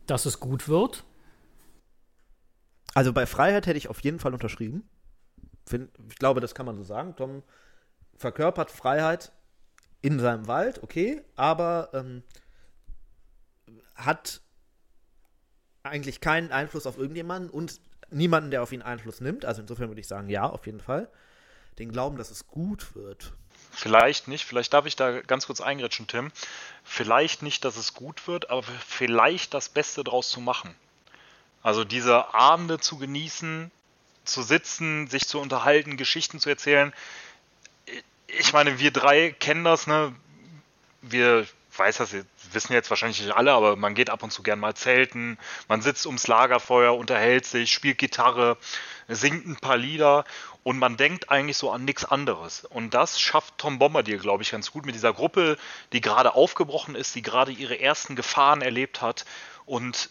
dass es gut wird? Also bei Freiheit hätte ich auf jeden Fall unterschrieben. Ich glaube, das kann man so sagen. Tom verkörpert Freiheit in seinem Wald, okay, aber ähm, hat eigentlich keinen Einfluss auf irgendjemanden und niemanden, der auf ihn Einfluss nimmt. Also insofern würde ich sagen, ja, auf jeden Fall. Den Glauben, dass es gut wird. Vielleicht nicht, vielleicht darf ich da ganz kurz eingrätschen, Tim. Vielleicht nicht, dass es gut wird, aber vielleicht das Beste draus zu machen. Also diese Abende zu genießen, zu sitzen, sich zu unterhalten, Geschichten zu erzählen. Ich meine, wir drei kennen das, ne? Wir weiß das, wissen jetzt wahrscheinlich nicht alle, aber man geht ab und zu gern mal zelten, man sitzt ums Lagerfeuer, unterhält sich, spielt Gitarre, singt ein paar Lieder und man denkt eigentlich so an nichts anderes. Und das schafft Tom Bombadil, glaube ich, ganz gut mit dieser Gruppe, die gerade aufgebrochen ist, die gerade ihre ersten Gefahren erlebt hat und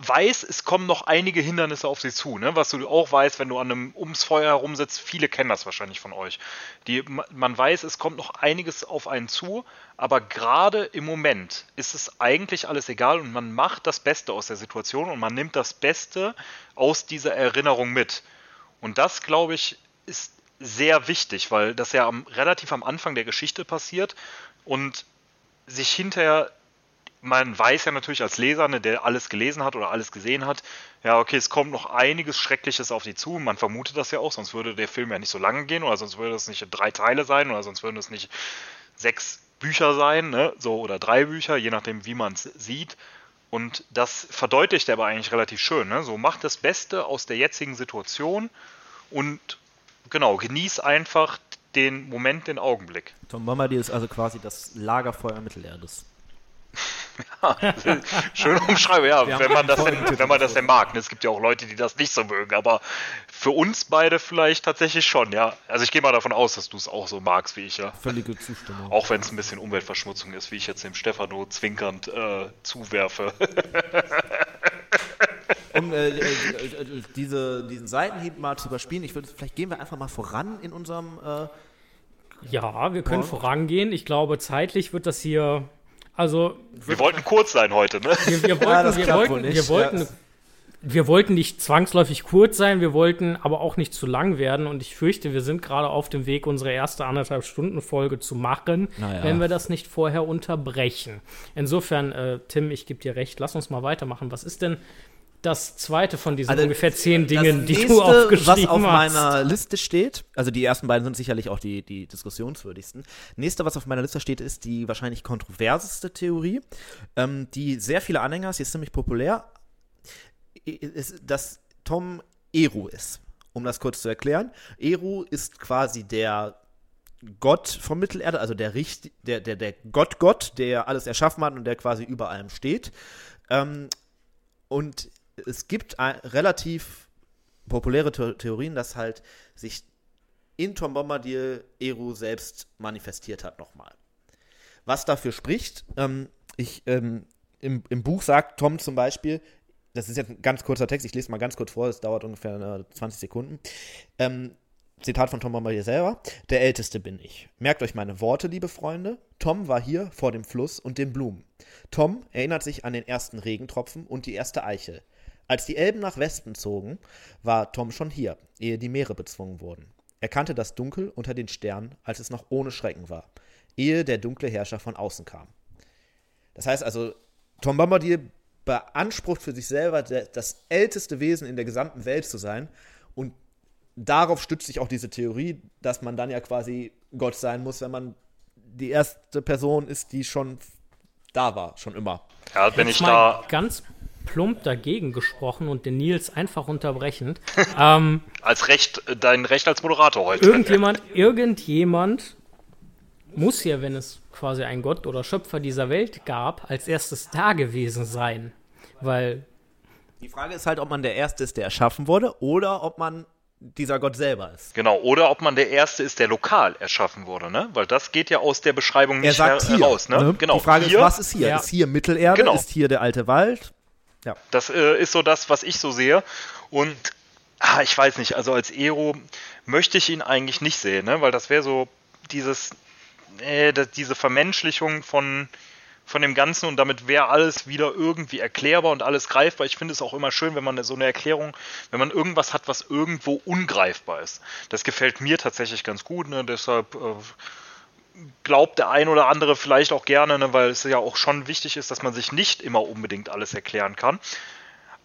weiß, es kommen noch einige Hindernisse auf sie zu, ne? was du auch weißt, wenn du an einem ums Feuer herumsitzt, viele kennen das wahrscheinlich von euch. Die, man weiß, es kommt noch einiges auf einen zu, aber gerade im Moment ist es eigentlich alles egal und man macht das Beste aus der Situation und man nimmt das Beste aus dieser Erinnerung mit. Und das, glaube ich, ist sehr wichtig, weil das ja am, relativ am Anfang der Geschichte passiert und sich hinterher man weiß ja natürlich als Leser, ne, der alles gelesen hat oder alles gesehen hat, ja, okay, es kommt noch einiges Schreckliches auf die zu. Man vermutet das ja auch, sonst würde der Film ja nicht so lange gehen oder sonst würde es nicht drei Teile sein oder sonst würden es nicht sechs Bücher sein, ne, so oder drei Bücher, je nachdem, wie man es sieht. Und das verdeutlicht er aber eigentlich relativ schön. Ne? So macht das Beste aus der jetzigen Situation und genau, genieß einfach den Moment, den Augenblick. Tom Bombadil ist also quasi das Lagerfeuer Mittelerdes. Ja, schön umschreiben, ja, wenn man, das denn, wenn man das denn mag. Es gibt ja auch Leute, die das nicht so mögen, aber für uns beide vielleicht tatsächlich schon, ja. Also ich gehe mal davon aus, dass du es auch so magst wie ich, ja. Völlige Zustimmung. Auch wenn es ein bisschen Umweltverschmutzung ist, wie ich jetzt dem Stefano zwinkernd äh, zuwerfe. um äh, äh, äh, diese, diesen Seitenhieb mal zu überspielen, ich würde, vielleicht gehen wir einfach mal voran in unserem. Äh, ja, wir können Point. vorangehen. Ich glaube, zeitlich wird das hier also. Wir wollten kurz sein heute, ne? Wir, wir wollten, ja, wir, wollten wir, wollten, ja. wir wollten nicht zwangsläufig kurz sein, wir wollten aber auch nicht zu lang werden. Und ich fürchte, wir sind gerade auf dem Weg, unsere erste anderthalb Stunden Folge zu machen, naja. wenn wir das nicht vorher unterbrechen. Insofern, äh, Tim, ich gebe dir recht, lass uns mal weitermachen. Was ist denn das zweite von diesen also, ungefähr zehn Dingen, die du aufgeschrieben hast. Was auf hast. meiner Liste steht, also die ersten beiden sind sicherlich auch die, die diskussionswürdigsten. Nächste, was auf meiner Liste steht, ist die wahrscheinlich kontroverseste Theorie, ähm, die sehr viele Anhänger, sie ist ziemlich populär. dass Tom Eru ist. Um das kurz zu erklären. Eru ist quasi der Gott von Mittelerde, also der, Richt der, der, der Gott-Gott, der alles erschaffen hat und der quasi über allem steht. Ähm, und es gibt relativ populäre Theorien, dass halt sich in Tom Bombadil Eru selbst manifestiert hat nochmal. Was dafür spricht, ähm, ich, ähm, im, im Buch sagt Tom zum Beispiel, das ist jetzt ein ganz kurzer Text, ich lese mal ganz kurz vor, es dauert ungefähr 20 Sekunden. Ähm, Zitat von Tom Bombadil selber. Der Älteste bin ich. Merkt euch meine Worte, liebe Freunde. Tom war hier vor dem Fluss und den Blumen. Tom erinnert sich an den ersten Regentropfen und die erste Eichel. Als die Elben nach Westen zogen, war Tom schon hier, ehe die Meere bezwungen wurden. Er kannte das Dunkel unter den Sternen, als es noch ohne Schrecken war, ehe der dunkle Herrscher von außen kam. Das heißt also, Tom Bombadil beansprucht für sich selber, das älteste Wesen in der gesamten Welt zu sein und darauf stützt sich auch diese Theorie, dass man dann ja quasi Gott sein muss, wenn man die erste Person ist, die schon da war, schon immer. Ja, bin ich da. Ganz plump dagegen gesprochen und den Nils einfach unterbrechend. ähm, als Recht, dein Recht als Moderator heute. Irgendjemand, irgendjemand muss ja, wenn es quasi ein Gott oder Schöpfer dieser Welt gab, als erstes da gewesen sein. Weil. Die Frage ist halt, ob man der Erste ist, der erschaffen wurde, oder ob man dieser Gott selber ist. Genau, oder ob man der Erste ist, der lokal erschaffen wurde, ne? Weil das geht ja aus der Beschreibung nicht er sagt hier, heraus, ne? ne? Genau. Die Frage hier, ist, was ist hier? Ja. Ist hier Mittelerde? Genau. Ist hier der alte Wald? Ja. Das äh, ist so das, was ich so sehe. Und ah, ich weiß nicht, also als Ero möchte ich ihn eigentlich nicht sehen, ne? Weil das wäre so dieses, äh, das, diese Vermenschlichung von von dem Ganzen und damit wäre alles wieder irgendwie erklärbar und alles greifbar. Ich finde es auch immer schön, wenn man so eine Erklärung, wenn man irgendwas hat, was irgendwo ungreifbar ist. Das gefällt mir tatsächlich ganz gut, ne? deshalb äh, glaubt der ein oder andere vielleicht auch gerne, ne? weil es ja auch schon wichtig ist, dass man sich nicht immer unbedingt alles erklären kann.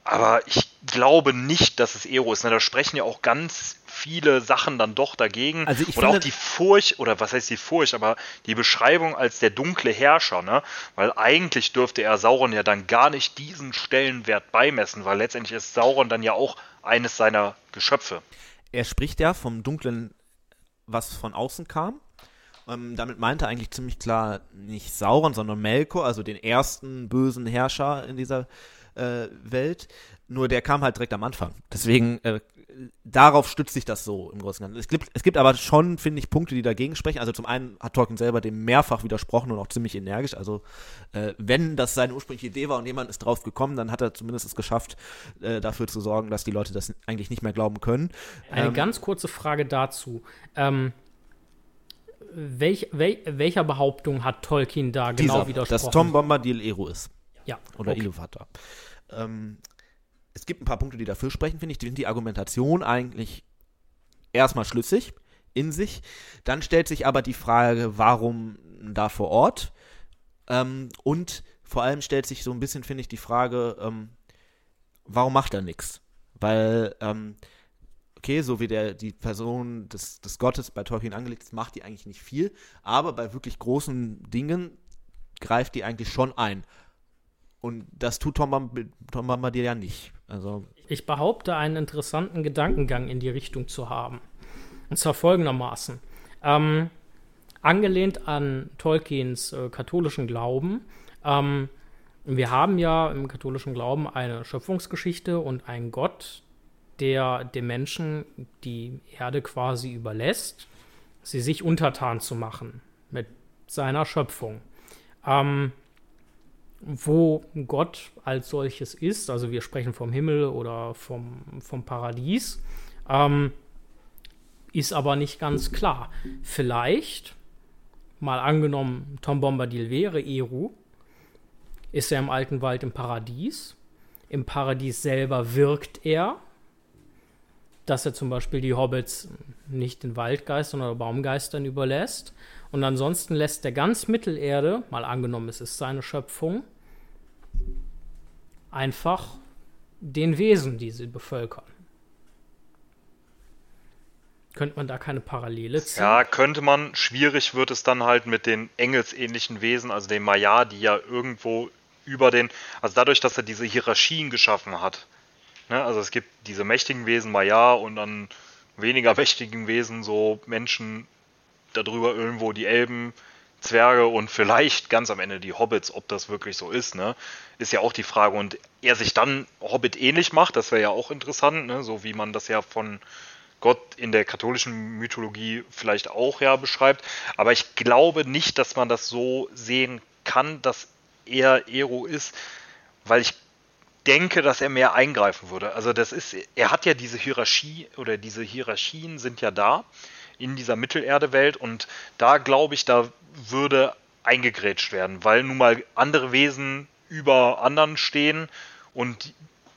Aber ich glaube nicht, dass es Ero ist. Ne? Da sprechen ja auch ganz viele Sachen dann doch dagegen. Also ich oder auch die Furcht, oder was heißt die Furcht, aber die Beschreibung als der dunkle Herrscher, ne? Weil eigentlich dürfte er Sauron ja dann gar nicht diesen Stellenwert beimessen, weil letztendlich ist Sauron dann ja auch eines seiner Geschöpfe. Er spricht ja vom dunklen, was von außen kam. Ähm, damit meinte er eigentlich ziemlich klar nicht Sauron, sondern Melkor, also den ersten bösen Herrscher in dieser äh, Welt. Nur der kam halt direkt am Anfang. Deswegen, äh, darauf stützt sich das so im Großen und Ganzen. Es gibt, es gibt aber schon, finde ich, Punkte, die dagegen sprechen. Also zum einen hat Tolkien selber dem mehrfach widersprochen und auch ziemlich energisch. Also äh, wenn das seine ursprüngliche Idee war und jemand ist drauf gekommen, dann hat er zumindest es geschafft, äh, dafür zu sorgen, dass die Leute das eigentlich nicht mehr glauben können. Eine ähm, ganz kurze Frage dazu. Ähm, welch, wel, welcher Behauptung hat Tolkien da genau dieser, widersprochen? Dass Tom Bombadil Eru ist. Ja. Oder okay. Iluvatar. Ähm, es gibt ein paar Punkte, die dafür sprechen, finde ich. Die, die Argumentation eigentlich erstmal schlüssig in sich. Dann stellt sich aber die Frage, warum da vor Ort? Ähm, und vor allem stellt sich so ein bisschen, finde ich, die Frage, ähm, warum macht er nichts? Weil, ähm, okay, so wie der, die Person des, des Gottes bei Tolkien angelegt ist, macht die eigentlich nicht viel, aber bei wirklich großen Dingen greift die eigentlich schon ein. Und das tut Tom, Tom Bombadil ja nicht. Also ich behaupte, einen interessanten Gedankengang in die Richtung zu haben. Und zwar folgendermaßen. Ähm, angelehnt an Tolkiens äh, katholischen Glauben. Ähm, wir haben ja im katholischen Glauben eine Schöpfungsgeschichte und einen Gott, der dem Menschen die Erde quasi überlässt, sie sich untertan zu machen mit seiner Schöpfung. Ähm, wo Gott als solches ist, also wir sprechen vom Himmel oder vom, vom Paradies, ähm, ist aber nicht ganz klar. Vielleicht, mal angenommen, Tom Bombadil wäre Eru, ist er im alten Wald im Paradies. Im Paradies selber wirkt er, dass er zum Beispiel die Hobbits nicht den Waldgeistern oder Baumgeistern überlässt. Und ansonsten lässt er ganz Mittelerde, mal angenommen, es ist seine Schöpfung, einfach den Wesen, die sie bevölkern. Könnte man da keine Parallele ziehen? Ja, könnte man. Schwierig wird es dann halt mit den engelsähnlichen Wesen, also den Maya, die ja irgendwo über den, also dadurch, dass er diese Hierarchien geschaffen hat, Ne? Also es gibt diese mächtigen Wesen Maya und dann weniger mächtigen Wesen, so Menschen darüber irgendwo die Elben, Zwerge und vielleicht ganz am Ende die Hobbits, ob das wirklich so ist, ne? Ist ja auch die Frage. Und er sich dann Hobbit ähnlich macht, das wäre ja auch interessant, ne? So wie man das ja von Gott in der katholischen Mythologie vielleicht auch ja beschreibt. Aber ich glaube nicht, dass man das so sehen kann, dass er Ero ist, weil ich denke, dass er mehr eingreifen würde. Also das ist, er hat ja diese Hierarchie oder diese Hierarchien sind ja da in dieser Mittelerde-Welt und da glaube ich, da würde eingegrätscht werden, weil nun mal andere Wesen über anderen stehen und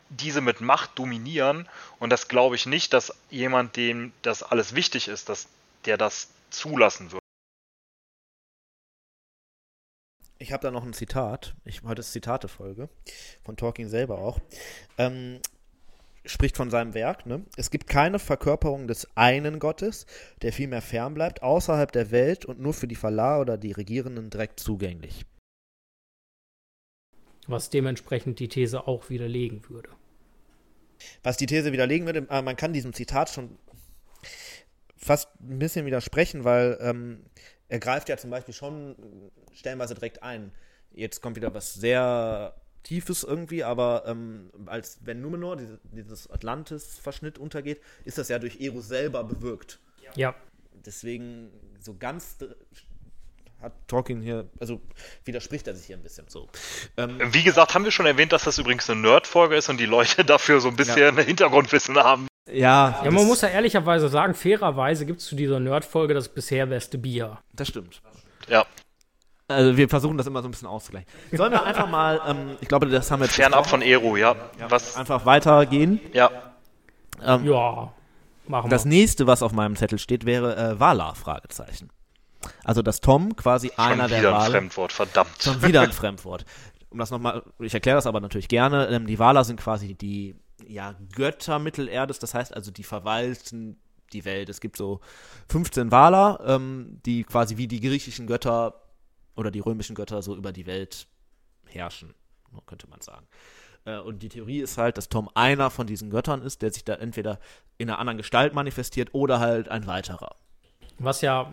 diese mit Macht dominieren und das glaube ich nicht, dass jemand, dem das alles wichtig ist, dass der das zulassen würde. Ich habe da noch ein Zitat. Ich, heute ist Zitate-Folge von Talking selber auch. Ähm, spricht von seinem Werk. Ne? Es gibt keine Verkörperung des einen Gottes, der vielmehr fern bleibt, außerhalb der Welt und nur für die Verlah oder die Regierenden direkt zugänglich. Was dementsprechend die These auch widerlegen würde. Was die These widerlegen würde, äh, man kann diesem Zitat schon fast ein bisschen widersprechen, weil ähm, er greift ja zum Beispiel schon stellenweise direkt ein. Jetzt kommt wieder was sehr Tiefes irgendwie, aber ähm, als wenn Numenor, diese, dieses Atlantis-Verschnitt untergeht, ist das ja durch Eros selber bewirkt. Ja. Deswegen so ganz hat Tolkien hier, also widerspricht er sich hier ein bisschen so. Ähm, Wie gesagt, haben wir schon erwähnt, dass das übrigens eine Nerd-Folge ist und die Leute dafür so ein bisschen ja. Hintergrundwissen haben. Ja, ja man muss ja ehrlicherweise sagen, fairerweise gibt es zu dieser Nerd-Folge das bisher beste Bier. Das stimmt. Ja. Also wir versuchen das immer so ein bisschen auszugleichen. Sollen wir einfach mal, ähm, ich glaube, das haben wir jetzt. Fernab von Ero, ja. ja. Was? Einfach weitergehen. Ja. Ähm, ja, machen wir. Das nächste, was auf meinem Zettel steht, wäre äh, Wala, Fragezeichen. Also dass Tom quasi Schon einer der Schon wieder ein Fremdwort, verdammt. Schon wieder ein Fremdwort. Um das nochmal, ich erkläre das aber natürlich gerne. Ähm, die Wala sind quasi die ja, Götter Mittelerdes, das heißt also, die verwalten die Welt. Es gibt so 15 Wala, ähm, die quasi wie die griechischen Götter oder die römischen Götter so über die Welt herrschen, könnte man sagen. Äh, und die Theorie ist halt, dass Tom einer von diesen Göttern ist, der sich da entweder in einer anderen Gestalt manifestiert oder halt ein weiterer. Was ja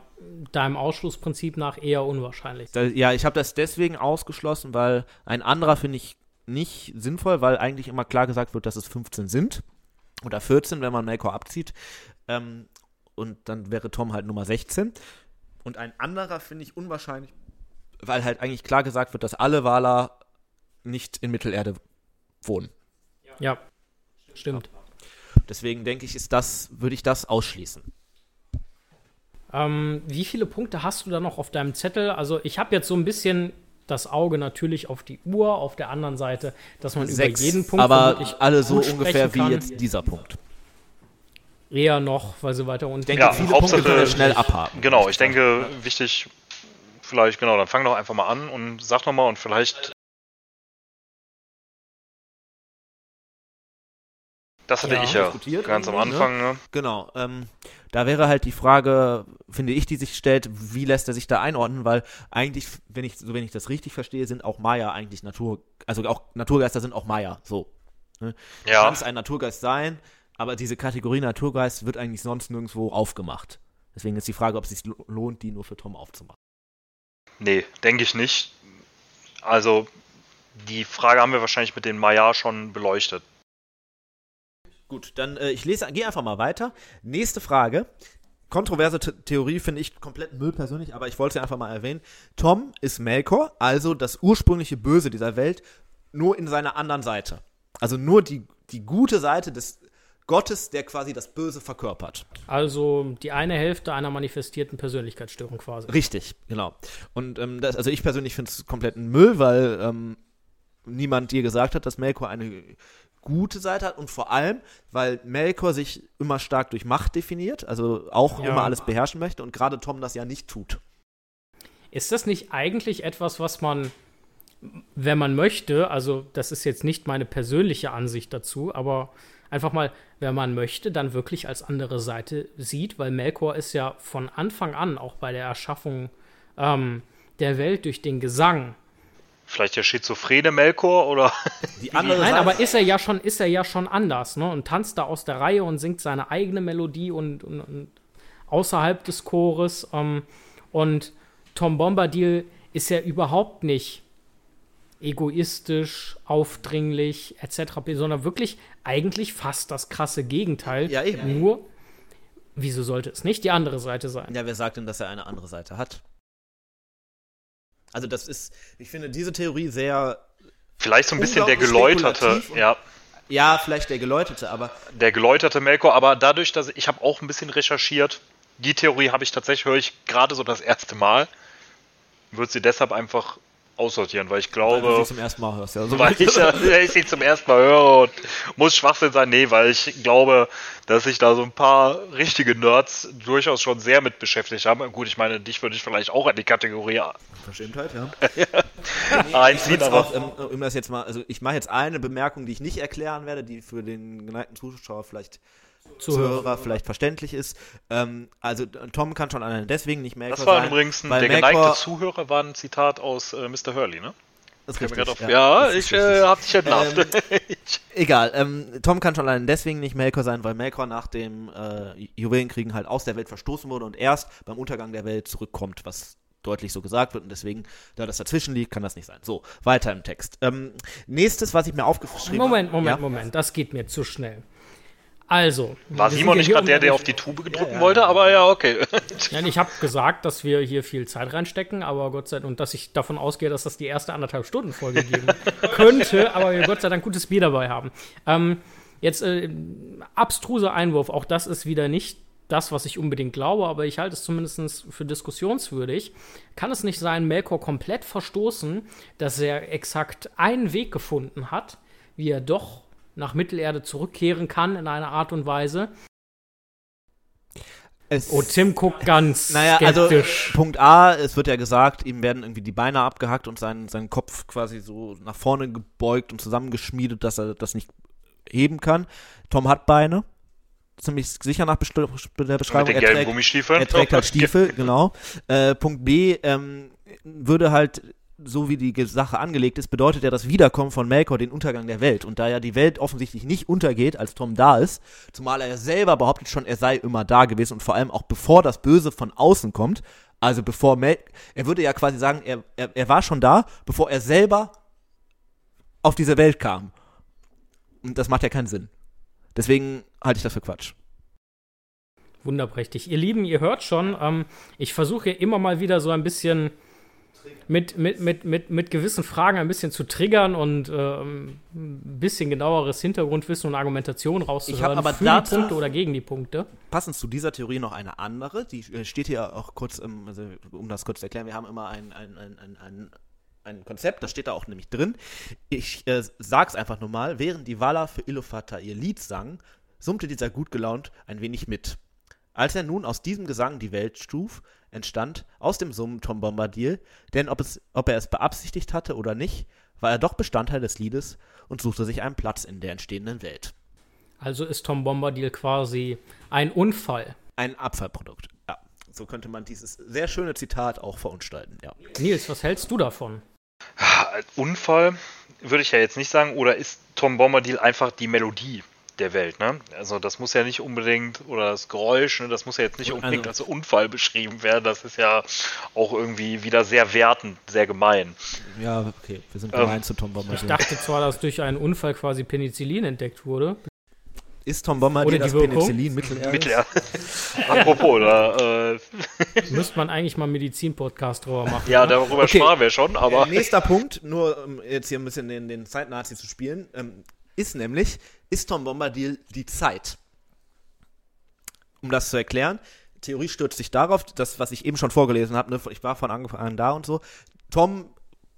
deinem Ausschlussprinzip nach eher unwahrscheinlich ist. Ja, ich habe das deswegen ausgeschlossen, weil ein anderer finde ich nicht sinnvoll, weil eigentlich immer klar gesagt wird, dass es 15 sind. Oder 14, wenn man Melkor abzieht. Ähm, und dann wäre Tom halt Nummer 16. Und ein anderer finde ich unwahrscheinlich, weil halt eigentlich klar gesagt wird, dass alle Wala nicht in Mittelerde wohnen. Ja, stimmt. Deswegen denke ich, ist das, würde ich das ausschließen. Ähm, wie viele Punkte hast du da noch auf deinem Zettel? Also ich habe jetzt so ein bisschen das Auge natürlich auf die Uhr, auf der anderen Seite, dass man Sechs, über jeden Punkt aber alle so ungefähr kann. wie jetzt dieser Punkt. Eher noch, weil sie weiter unten. Ich denke, ja, viele Hauptsache, Punkte können schnell abhaken. Genau, ich denke, wichtig, vielleicht, genau, dann fang doch einfach mal an und sag noch mal und vielleicht Das hatte ja, ich ja ganz am ne? Anfang. Ne? Genau. Ähm, da wäre halt die Frage, finde ich, die sich stellt, wie lässt er sich da einordnen? Weil eigentlich, wenn ich, so wenn ich das richtig verstehe, sind auch Maya eigentlich Natur, also auch Naturgeister sind auch Maya. So. Ne? Ja. Kann es ein Naturgeist sein, aber diese Kategorie Naturgeist wird eigentlich sonst nirgendwo aufgemacht. Deswegen ist die Frage, ob es sich lohnt, die nur für Tom aufzumachen. Nee, denke ich nicht. Also, die Frage haben wir wahrscheinlich mit den Maya schon beleuchtet. Gut, dann äh, ich lese, gehe einfach mal weiter. Nächste Frage. Kontroverse The Theorie finde ich komplett Müll persönlich, aber ich wollte sie einfach mal erwähnen. Tom ist Melkor, also das ursprüngliche Böse dieser Welt, nur in seiner anderen Seite. Also nur die, die gute Seite des Gottes, der quasi das Böse verkörpert. Also die eine Hälfte einer manifestierten Persönlichkeitsstörung quasi. Richtig, genau. Und ähm, das, also ich persönlich finde es komplett Müll, weil ähm, niemand dir gesagt hat, dass Melkor eine gute Seite hat und vor allem, weil Melkor sich immer stark durch Macht definiert, also auch ja. immer alles beherrschen möchte und gerade Tom das ja nicht tut. Ist das nicht eigentlich etwas, was man, wenn man möchte, also das ist jetzt nicht meine persönliche Ansicht dazu, aber einfach mal, wenn man möchte, dann wirklich als andere Seite sieht, weil Melkor ist ja von Anfang an, auch bei der Erschaffung ähm, der Welt durch den Gesang, Vielleicht der schizophrene Melkor oder. Die andere Nein, Seite. aber ist er ja schon, ist er ja schon anders, ne? Und tanzt da aus der Reihe und singt seine eigene Melodie und, und, und außerhalb des Chores. Ähm, und Tom Bombadil ist ja überhaupt nicht egoistisch, aufdringlich etc., sondern wirklich eigentlich fast das krasse Gegenteil. Ja, eben. Nur, wieso sollte es nicht die andere Seite sein? Ja, wer sagt denn, dass er eine andere Seite hat? Also das ist, ich finde diese Theorie sehr. Vielleicht so ein bisschen der geläuterte, ja. Ja, vielleicht der geläuterte, aber. Der geläuterte Melkor, aber dadurch, dass ich, ich habe auch ein bisschen recherchiert, die Theorie habe ich tatsächlich, höre ich gerade so das erste Mal. Würde sie deshalb einfach aussortieren, weil ich glaube. Weil du sie zum ersten Mal hörst, ja. So weil ich, ich sie zum ersten Mal höre und muss Schwachsinn sein. Nee, weil ich glaube, dass sich da so ein paar richtige Nerds durchaus schon sehr mit beschäftigt haben. Gut, ich meine, dich würde ich vielleicht auch in die Kategorie. Verschämtheit, ja. ja. Einziehen, aber. Auch, ähm, um das jetzt mal, also ich mache jetzt eine Bemerkung, die ich nicht erklären werde, die für den geneigten Zuschauer vielleicht Zuhörer, vielleicht verständlich ist. Ähm, also Tom kann schon alleine deswegen nicht Melkor Das war sein, übrigens ein, der Melkor, geneigte Zuhörer war ein Zitat aus äh, Mr. Hurley, ne? Das ist richtig, auf, ja, ja ich äh, hab dich entlarvt. Ähm, egal, ähm, Tom kann schon allein deswegen nicht Melkor sein, weil Melkor nach dem äh, Juwelenkriegen halt aus der Welt verstoßen wurde und erst beim Untergang der Welt zurückkommt, was deutlich so gesagt wird und deswegen, da das dazwischen liegt, kann das nicht sein. So, weiter im Text. Ähm, nächstes, was ich mir aufgeschrieben habe. Moment, Moment, ja? Moment, das geht mir zu schnell. Also. War Simon nicht gerade der, der auf die Tube gedrücken ja, ja. wollte, aber ja, okay. Nein, ich habe gesagt, dass wir hier viel Zeit reinstecken, aber Gott sei Dank, und dass ich davon ausgehe, dass das die erste anderthalb Stunden Folge geben könnte, aber wir Gott sei Dank gutes Bier dabei haben. Ähm, jetzt, äh, abstruser Einwurf, auch das ist wieder nicht das, was ich unbedingt glaube, aber ich halte es zumindest für diskussionswürdig. Kann es nicht sein, Melkor komplett verstoßen, dass er exakt einen Weg gefunden hat, wie er doch nach Mittelerde zurückkehren kann in einer Art und Weise. Es oh, Tim guckt ganz naja, also, skeptisch. Also, Punkt A, es wird ja gesagt, ihm werden irgendwie die Beine abgehackt und sein, sein Kopf quasi so nach vorne gebeugt und zusammengeschmiedet, dass er das nicht heben kann. Tom hat Beine. Ziemlich sicher nach Best der Beschreibung. Mit den gelben Gummistiefeln. Er trägt halt Stiefel, genau. Äh, Punkt B, ähm, würde halt so wie die Sache angelegt ist, bedeutet ja das Wiederkommen von Melkor den Untergang der Welt. Und da ja die Welt offensichtlich nicht untergeht, als Tom da ist, zumal er ja selber behauptet schon, er sei immer da gewesen und vor allem auch bevor das Böse von außen kommt, also bevor Mel er würde ja quasi sagen, er, er, er war schon da, bevor er selber auf diese Welt kam. Und das macht ja keinen Sinn. Deswegen halte ich das für Quatsch. Wunderprächtig. Ihr Lieben, ihr hört schon, ähm, ich versuche immer mal wieder so ein bisschen mit, mit, mit, mit, mit gewissen Fragen ein bisschen zu triggern und ähm, ein bisschen genaueres Hintergrundwissen und Argumentation rauszuhören ich aber für die Punkte oder gegen die Punkte. Passend zu dieser Theorie noch eine andere, die äh, steht hier auch kurz, im, also um das kurz zu erklären, wir haben immer ein, ein, ein, ein, ein ein Konzept, das steht da auch nämlich drin. Ich äh, sag's einfach nur mal, während die Walla für Ilofata ihr Lied sang, summte dieser gut gelaunt ein wenig mit. Als er nun aus diesem Gesang die Welt stuf, entstand aus dem Summen Tom Bombadil, denn ob, es, ob er es beabsichtigt hatte oder nicht, war er doch Bestandteil des Liedes und suchte sich einen Platz in der entstehenden Welt. Also ist Tom Bombadil quasi ein Unfall. Ein Abfallprodukt, ja. So könnte man dieses sehr schöne Zitat auch verunstalten, ja. Nils, was hältst du davon? Unfall würde ich ja jetzt nicht sagen, oder ist Tom Bombadil einfach die Melodie? Der Welt. Ne? Also das muss ja nicht unbedingt, oder das Geräusch, ne, das muss ja jetzt nicht unbedingt also, als Unfall beschrieben werden. Das ist ja auch irgendwie wieder sehr wertend, sehr gemein. Ja, okay, wir sind gemein ähm, zu Tom Bombadil. Ich dachte zwar, dass durch einen Unfall quasi Penicillin entdeckt wurde. Ist Tom Bombadil das Penicillin Mittelerde? Mittelerde. Apropos, da äh müsste man eigentlich mal einen Medizin-Podcast drüber machen. Ja, ne? darüber okay. sprachen wir schon, aber. Äh, nächster Punkt, nur um jetzt hier ein bisschen den, den Zeit-Nazi zu spielen. Ähm, ist nämlich, ist Tom Bombadil die Zeit? Um das zu erklären, Theorie stürzt sich darauf, das, was ich eben schon vorgelesen habe, ne, ich war von Anfang an da und so. Tom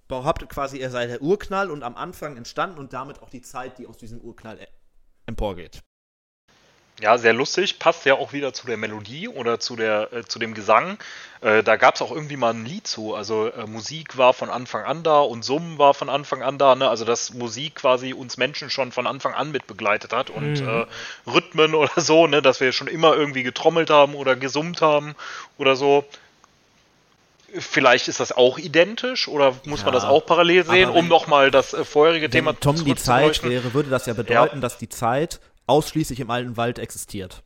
behauptet quasi, er sei der Urknall und am Anfang entstanden und damit auch die Zeit, die aus diesem Urknall emporgeht. Ja, sehr lustig, passt ja auch wieder zu der Melodie oder zu, der, äh, zu dem Gesang. Äh, da gab es auch irgendwie mal ein Lied zu. Also äh, Musik war von Anfang an da und Summen war von Anfang an da. Ne? Also dass Musik quasi uns Menschen schon von Anfang an mit begleitet hat und mhm. Äh, Rhythmen oder so, ne? dass wir schon immer irgendwie getrommelt haben oder gesummt haben oder so. vielleicht ist das auch identisch oder muss ja, man das auch parallel sehen, um nochmal das äh, vorherige Thema zu Tom die Zeit wäre, würde das ja bedeuten, ja. dass die Zeit ausschließlich im alten Wald existiert.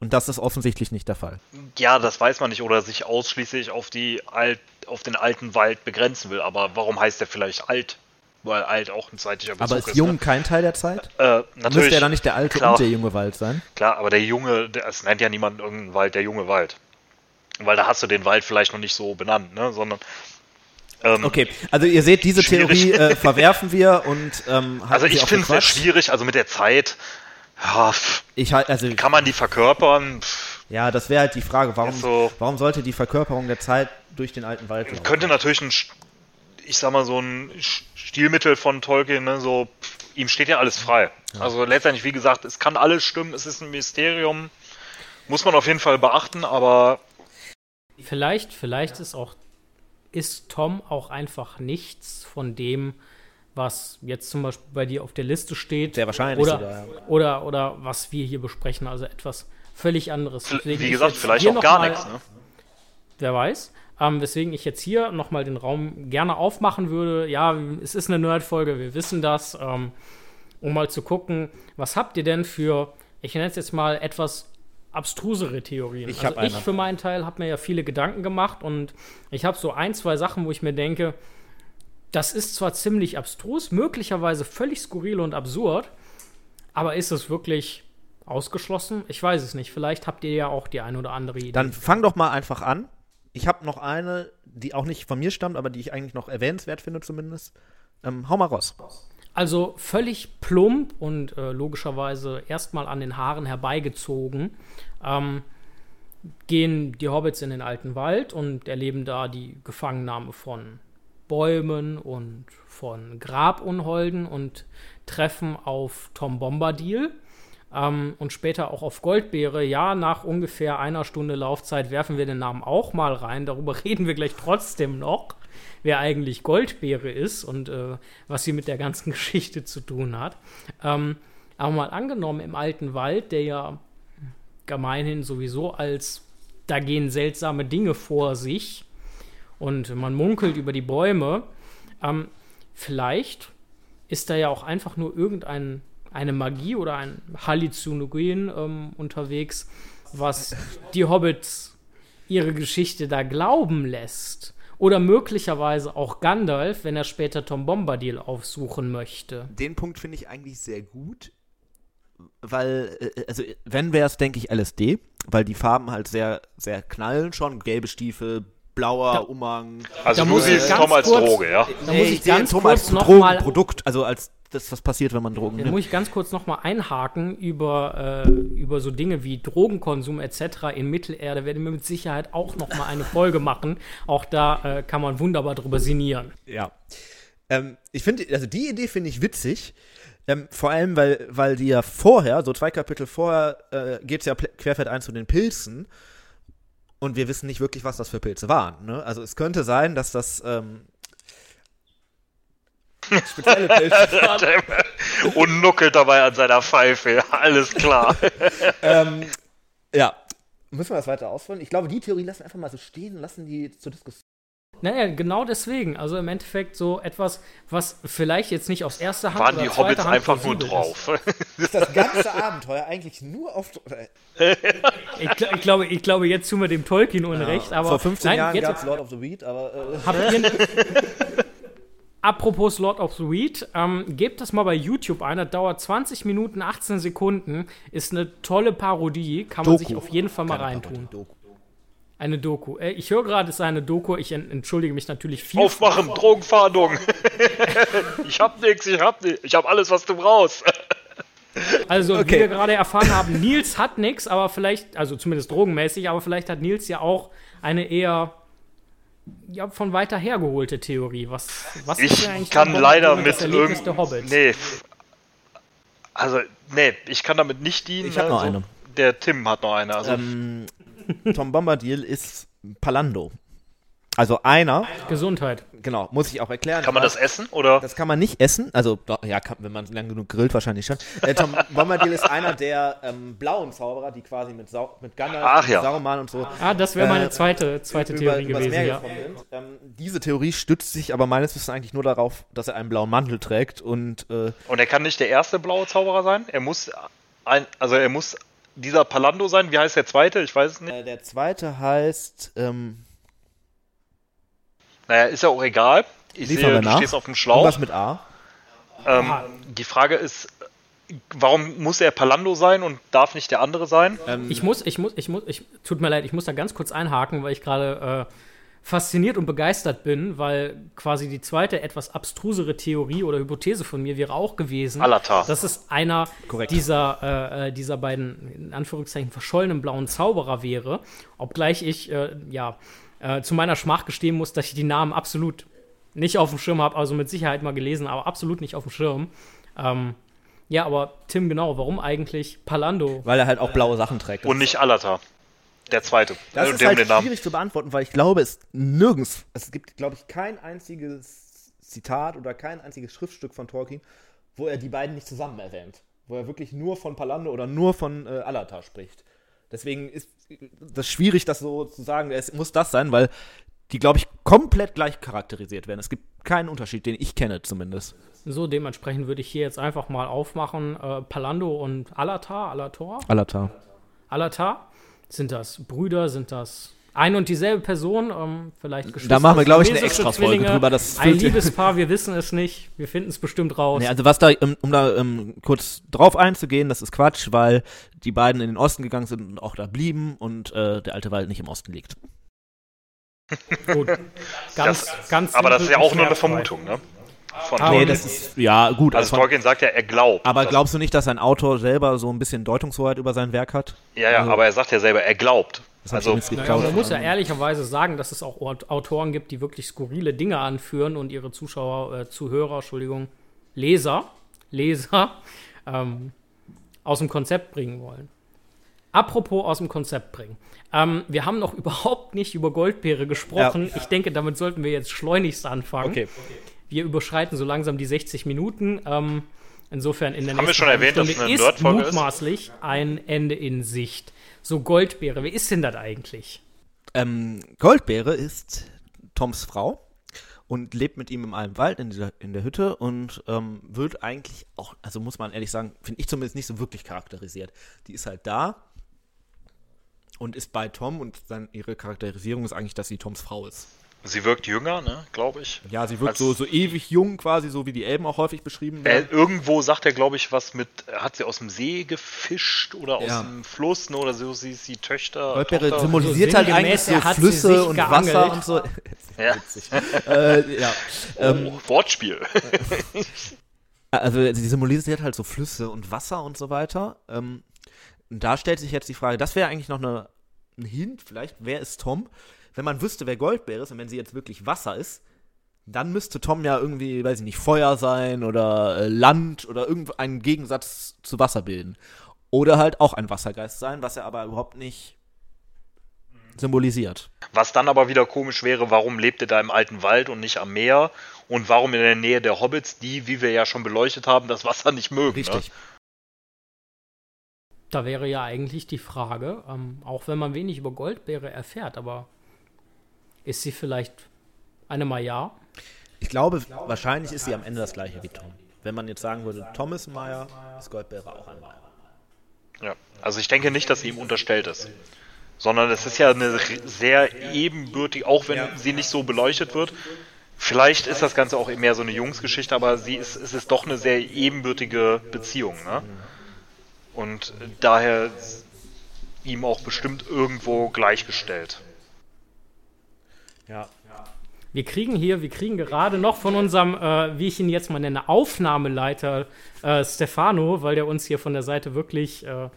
Und das ist offensichtlich nicht der Fall. Ja, das weiß man nicht oder sich ausschließlich auf, die Alt, auf den alten Wald begrenzen will. Aber warum heißt der vielleicht alt? Weil alt auch ein zeitlicher Bezug Aber ist, ist jung ne? kein Teil der Zeit? Äh, natürlich. Müsste ja dann nicht der alte klar, und der junge Wald sein? Klar, aber der junge, es nennt ja niemand irgendeinen Wald der junge Wald. Weil da hast du den Wald vielleicht noch nicht so benannt, ne? Sondern ähm, okay, also ihr seht, diese schwierig. Theorie äh, verwerfen wir und ähm, Also ich finde es sehr schwierig, also mit der Zeit, ja, ich, also, kann man die verkörpern? Ja, das wäre halt die Frage, warum, so, warum sollte die Verkörperung der Zeit durch den alten Wald laufen? Könnte natürlich ein, ich sag mal, so ein Stilmittel von Tolkien, ne, so, ihm steht ja alles frei. Ja. Also letztendlich, wie gesagt, es kann alles stimmen, es ist ein Mysterium, muss man auf jeden Fall beachten, aber Vielleicht, vielleicht ist auch, ist Tom auch einfach nichts von dem, was jetzt zum Beispiel bei dir auf der Liste steht. Sehr wahrscheinlich oder, sogar, ja. oder, oder was wir hier besprechen, also etwas völlig anderes. Deswegen Wie gesagt, vielleicht auch gar nichts, ne? Wer weiß. Ähm, weswegen ich jetzt hier nochmal den Raum gerne aufmachen würde. Ja, es ist eine Nerd-Folge, wir wissen das. Ähm, um mal zu gucken, was habt ihr denn für, ich nenne es jetzt mal etwas abstrusere Theorien. Ich also ich für meinen Teil habe mir ja viele Gedanken gemacht und ich habe so ein, zwei Sachen, wo ich mir denke, das ist zwar ziemlich abstrus, möglicherweise völlig skurril und absurd, aber ist es wirklich ausgeschlossen? Ich weiß es nicht. Vielleicht habt ihr ja auch die eine oder andere Idee. Dann fang doch mal einfach an. Ich habe noch eine, die auch nicht von mir stammt, aber die ich eigentlich noch erwähnenswert finde zumindest. Ähm, hau mal raus. Also völlig plump und äh, logischerweise erstmal an den Haaren herbeigezogen, ähm, gehen die Hobbits in den alten Wald und erleben da die Gefangennahme von Bäumen und von Grabunholden und treffen auf Tom Bombadil ähm, und später auch auf Goldbeere. Ja, nach ungefähr einer Stunde Laufzeit werfen wir den Namen auch mal rein. Darüber reden wir gleich trotzdem noch wer eigentlich Goldbeere ist und äh, was sie mit der ganzen Geschichte zu tun hat. Ähm, aber mal angenommen, im alten Wald, der ja gemeinhin sowieso als da gehen seltsame Dinge vor sich und man munkelt über die Bäume, ähm, vielleicht ist da ja auch einfach nur irgendein eine Magie oder ein Halluzinogen ähm, unterwegs, was die Hobbits ihre Geschichte da glauben lässt. Oder möglicherweise auch Gandalf, wenn er später Tom Bombadil aufsuchen möchte. Den Punkt finde ich eigentlich sehr gut, weil, äh, also wenn wäre es, denke ich, LSD, weil die Farben halt sehr, sehr knallen schon. Gelbe Stiefel, blauer da, Umhang. Also du siehst Tom als kurz, Droge, ja? Da muss ich, ich ganz Tom kurz als noch Drogenprodukt, also als das, was passiert, wenn man Drogen nimmt. Da muss ich ganz kurz noch mal einhaken über, äh, über so Dinge wie Drogenkonsum etc. in Mittelerde. Werden wir mit Sicherheit auch noch mal eine Folge machen. Auch da äh, kann man wunderbar drüber sinnieren. Ja. Ähm, ich finde, also die Idee finde ich witzig. Ähm, vor allem, weil, weil die ja vorher, so zwei Kapitel vorher, äh, geht es ja querfeld ein zu den Pilzen. Und wir wissen nicht wirklich, was das für Pilze waren. Ne? Also es könnte sein, dass das ähm, spezielle Pilze waren. Und nuckelt dabei an seiner Pfeife. Alles klar. ähm, ja. Müssen wir das weiter ausführen? Ich glaube, die Theorie lassen wir einfach mal so stehen, lassen die zur Diskussion. Naja, genau deswegen. Also im Endeffekt so etwas, was vielleicht jetzt nicht aus erster Hand Waren die Hobbits Hand einfach nur drauf. Ist. ist das ganze Abenteuer eigentlich nur auf. ich, ich, glaube, ich glaube, jetzt tun wir dem Tolkien Unrecht. Ja, aber Vor 15 nein, Jahren gab es Lord of the Weed, aber. Äh. Habt ihr, Apropos Lord of the Weed, ähm, gebt das mal bei YouTube ein. Das dauert 20 Minuten, 18 Sekunden. Ist eine tolle Parodie. Kann man Doku. sich auf jeden Fall mal Keine reintun. Doku. Eine Doku. Äh, ich höre gerade, es sei eine Doku. Ich entschuldige mich natürlich viel. Aufmachen, Drogenfahndung. ich hab nix, ich hab nix. Ich hab alles, was du brauchst. Also, okay. wie wir gerade erfahren haben, Nils hat nichts, aber vielleicht, also zumindest drogenmäßig, aber vielleicht hat Nils ja auch eine eher ja, von weiter her geholte Theorie. Was, was ich ist eigentlich kann leider mit irgendeinem. Nee. Also, nee, ich kann damit nicht dienen. Ich habe noch also, eine. Der Tim hat noch eine. Also. Ähm, Tom Bombadil ist Palando. Also einer. Gesundheit. genau, muss ich auch erklären. Kann man das essen oder? Das kann man nicht essen. Also, ja, kann, wenn man lang genug grillt, wahrscheinlich schon. Äh, Tom Bombadil ist einer der ähm, blauen Zauberer, die quasi mit, Sau mit Gandalf, Ach, ja. Saruman und so. Ah, das wäre meine Äh, zweite, zweite über- Theorie übers gewesen, ja. Ähm, diese Theorie stützt sich aber meines Wissens eigentlich nur darauf, dass er einen blauen Mantel trägt und äh, Und er kann nicht der erste blaue Zauberer sein. Er muss ein, also er muss dieser Palando sein. Wie heißt der zweite? Ich weiß es nicht. äh, der zweite heißt ähm, Naja, ist ja auch egal. Ich sehe, du nach. stehst auf dem Schlauch. irgendwas mit A. Ähm, Ah. die Frage ist, warum muss er Palando sein und darf nicht der andere sein? Ähm, Ich muss, ich muss, ich muss, ich, tut mir leid, ich muss da ganz kurz einhaken, weil ich gerade äh, fasziniert und begeistert bin, weil quasi die zweite etwas abstrusere Theorie oder Hypothese von mir wäre auch gewesen, Alatar. dass es einer Korrekt. dieser, äh, äh, dieser beiden, in Anführungszeichen, verschollenen blauen Zauberer wäre, obgleich ich, äh, ja, äh, zu meiner Schmach gestehen muss, dass ich die Namen absolut nicht auf dem Schirm habe, also mit Sicherheit mal gelesen, aber absolut nicht auf dem Schirm. Ähm, ja, aber Tim, genau, warum eigentlich Palando? weil er halt auch blaue Sachen trägt. Und nicht Alatar. Der zweite. Das Äh, ist halt schwierig zu beantworten, weil ich glaube, es nirgends, es gibt, glaube ich, kein einziges Zitat oder kein einziges Schriftstück von Tolkien, wo er die beiden nicht zusammen erwähnt. Wo er wirklich nur von Palando oder nur von äh, Alatar spricht. Deswegen ist das schwierig, das so zu sagen. Es muss das sein, weil die, glaube ich, komplett gleich charakterisiert werden. Es gibt keinen Unterschied, den ich kenne zumindest. So, dementsprechend würde ich hier jetzt einfach mal aufmachen, äh, Palando und Alatar, Alator, Alatar. Alatar. Sind das Brüder, sind das ein und dieselbe Person? Ähm, vielleicht Da machen wir, glaube ich, eine Extra-Folge Zwillinge, drüber, das ein Liebespaar, wir wissen es nicht. Wir finden es bestimmt raus. Nee, also was da, um, um da um, kurz drauf einzugehen, das ist Quatsch, weil die beiden in den Osten gegangen sind und auch da blieben und äh, der alte Wald nicht im Osten liegt. Gut. Ganz, Das, ganz aber das ist ja auch nur eine. Vermutung, ne? Von Aber- Nee, das ist, ja, gut. also von- Tolkien sagt ja, er glaubt. aber glaubst du nicht, dass ein Autor selber so ein bisschen Deutungshoheit über sein Werk hat? Ja, ja, also- aber er sagt ja selber, er glaubt. Also, Naja, man muss ja ehrlicherweise sagen, dass es auch Aut- Autoren gibt, die wirklich skurrile Dinge anführen und ihre Zuschauer, äh, Zuhörer, Entschuldigung, Leser, Leser ähm, aus dem Konzept bringen wollen. Apropos aus dem Konzept bringen. Ähm, wir haben noch überhaupt nicht über Goldbeere gesprochen. Ich denke, damit sollten wir jetzt schleunigst anfangen. Okay. Wir überschreiten so langsam die 60 Minuten. Ähm, insofern in der Haben wir nächsten schon erwähnt, dass halben es eine Stunde ist Nerd-Folge ist? mutmaßlich ein Ende in Sicht. So Goldbeere, wer ist denn das eigentlich? Ähm, Goldbeere ist Toms Frau und lebt mit ihm in einem Wald in, dieser, in der Hütte und ähm, wird eigentlich auch, also muss man ehrlich sagen, finde ich zumindest nicht so wirklich charakterisiert. Die ist halt da und ist bei Tom und dann ihre Charakterisierung ist eigentlich, dass sie Toms Frau ist. Sie wirkt jünger, ne, glaube ich. Ja, sie wirkt Als- so, so ewig jung quasi, so wie die Elben auch häufig beschrieben Äh, werden. irgendwo sagt er, glaube ich, was mit, hat sie aus dem See gefischt oder aus Ja. dem Fluss, ne, oder so, sie ist die Töchter. Tochter. symbolisiert So halt eigentlich so er Flüsse und geangelt. Wasser und so. Ja. äh, ja. Ähm, Oh, Wortspiel. Also sie symbolisiert halt so Flüsse und Wasser und so weiter. Ähm, und da stellt sich jetzt die Frage, das wäre eigentlich noch eine, ein Hint vielleicht, wer ist Tom? Wenn man wüsste, wer Goldbeer ist und wenn sie jetzt wirklich Wasser ist, dann müsste Tom ja irgendwie, weiß ich nicht, Feuer sein oder äh, Land oder irgendeinen Gegensatz zu Wasser bilden. Oder halt auch ein Wassergeist sein, was er aber überhaupt nicht symbolisiert. Was dann aber wieder komisch wäre, warum lebt er da im alten Wald und nicht am Meer? Und warum in der Nähe der Hobbits, die, wie wir ja schon beleuchtet haben, das Wasser nicht mögen? Richtig. Da wäre ja eigentlich die Frage, ähm, auch wenn man wenig über Goldbeere erfährt, aber ist sie vielleicht eine Maya? Ich glaube, wahrscheinlich ist sie am Ende das gleiche wie Tom. Wenn man jetzt sagen würde, Tom ist ein Meier, ist Goldbeere auch ein Meier. Ja. Also ich denke nicht, dass sie ihm unterstellt ist. Sondern es ist ja eine sehr ebenbürtig, auch wenn sie nicht so beleuchtet wird. Vielleicht ist das Ganze auch mehr so eine Jungsgeschichte, aber sie ist, es ist doch eine sehr ebenbürtige Beziehung. Ne? Und daher ihm auch bestimmt irgendwo gleichgestellt. Ja. Wir kriegen hier, wir kriegen gerade noch von unserem, äh, wie ich ihn jetzt mal nenne, Aufnahmeleiter äh, Stefano, weil der uns hier von der Seite wirklich, äh,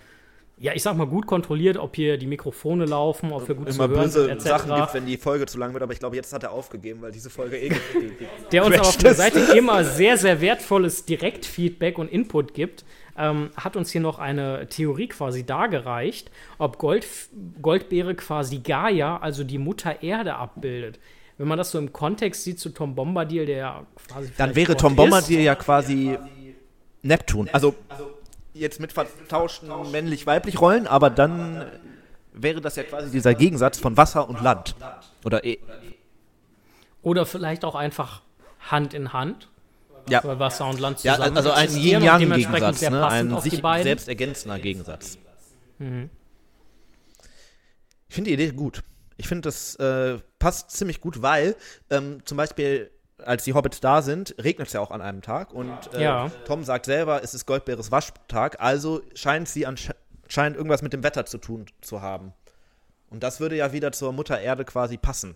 ja, ich sag mal, gut kontrolliert, ob hier die Mikrofone laufen, ob wir gut zu Immer hören böse sind, etc. Sachen gibt, wenn die Folge zu lang wird, aber ich glaube, jetzt hat er aufgegeben, weil diese Folge eh. der uns aber auf der. Seite immer sehr, sehr wertvolles Direktfeedback und Input gibt, ähm, hat uns hier noch eine Theorie quasi dargereicht, ob Gold, Goldbeere quasi Gaia, also die Mutter Erde, abbildet. wenn man das so im Kontext sieht zu Tom Bombadil, der ja quasi. Dann wäre Gott Tom ist. Bombadil ja quasi Neptun. Also jetzt mit vertauschten männlich-weiblich Rollen, aber dann wäre das ja quasi dieser Gegensatz von Wasser und Land. Oder eh. Oder vielleicht auch einfach Hand in Hand. Ja. Weil Wasser und Land Ja, zusammen also ein Yin-Yang-Gegensatz, ne? ein sich selbst ergänzender Gegensatz. Ich finde die Idee gut. Ich finde, das äh, passt ziemlich gut, weil ähm, zum Beispiel, als die Hobbits da sind, regnet es ja auch an einem Tag und äh, Ja. Tom sagt selber, es ist Goldbeeres Waschtag, also scheint sie anscheinend irgendwas mit dem Wetter zu tun zu haben. Und das würde ja wieder zur Mutter Erde quasi passen.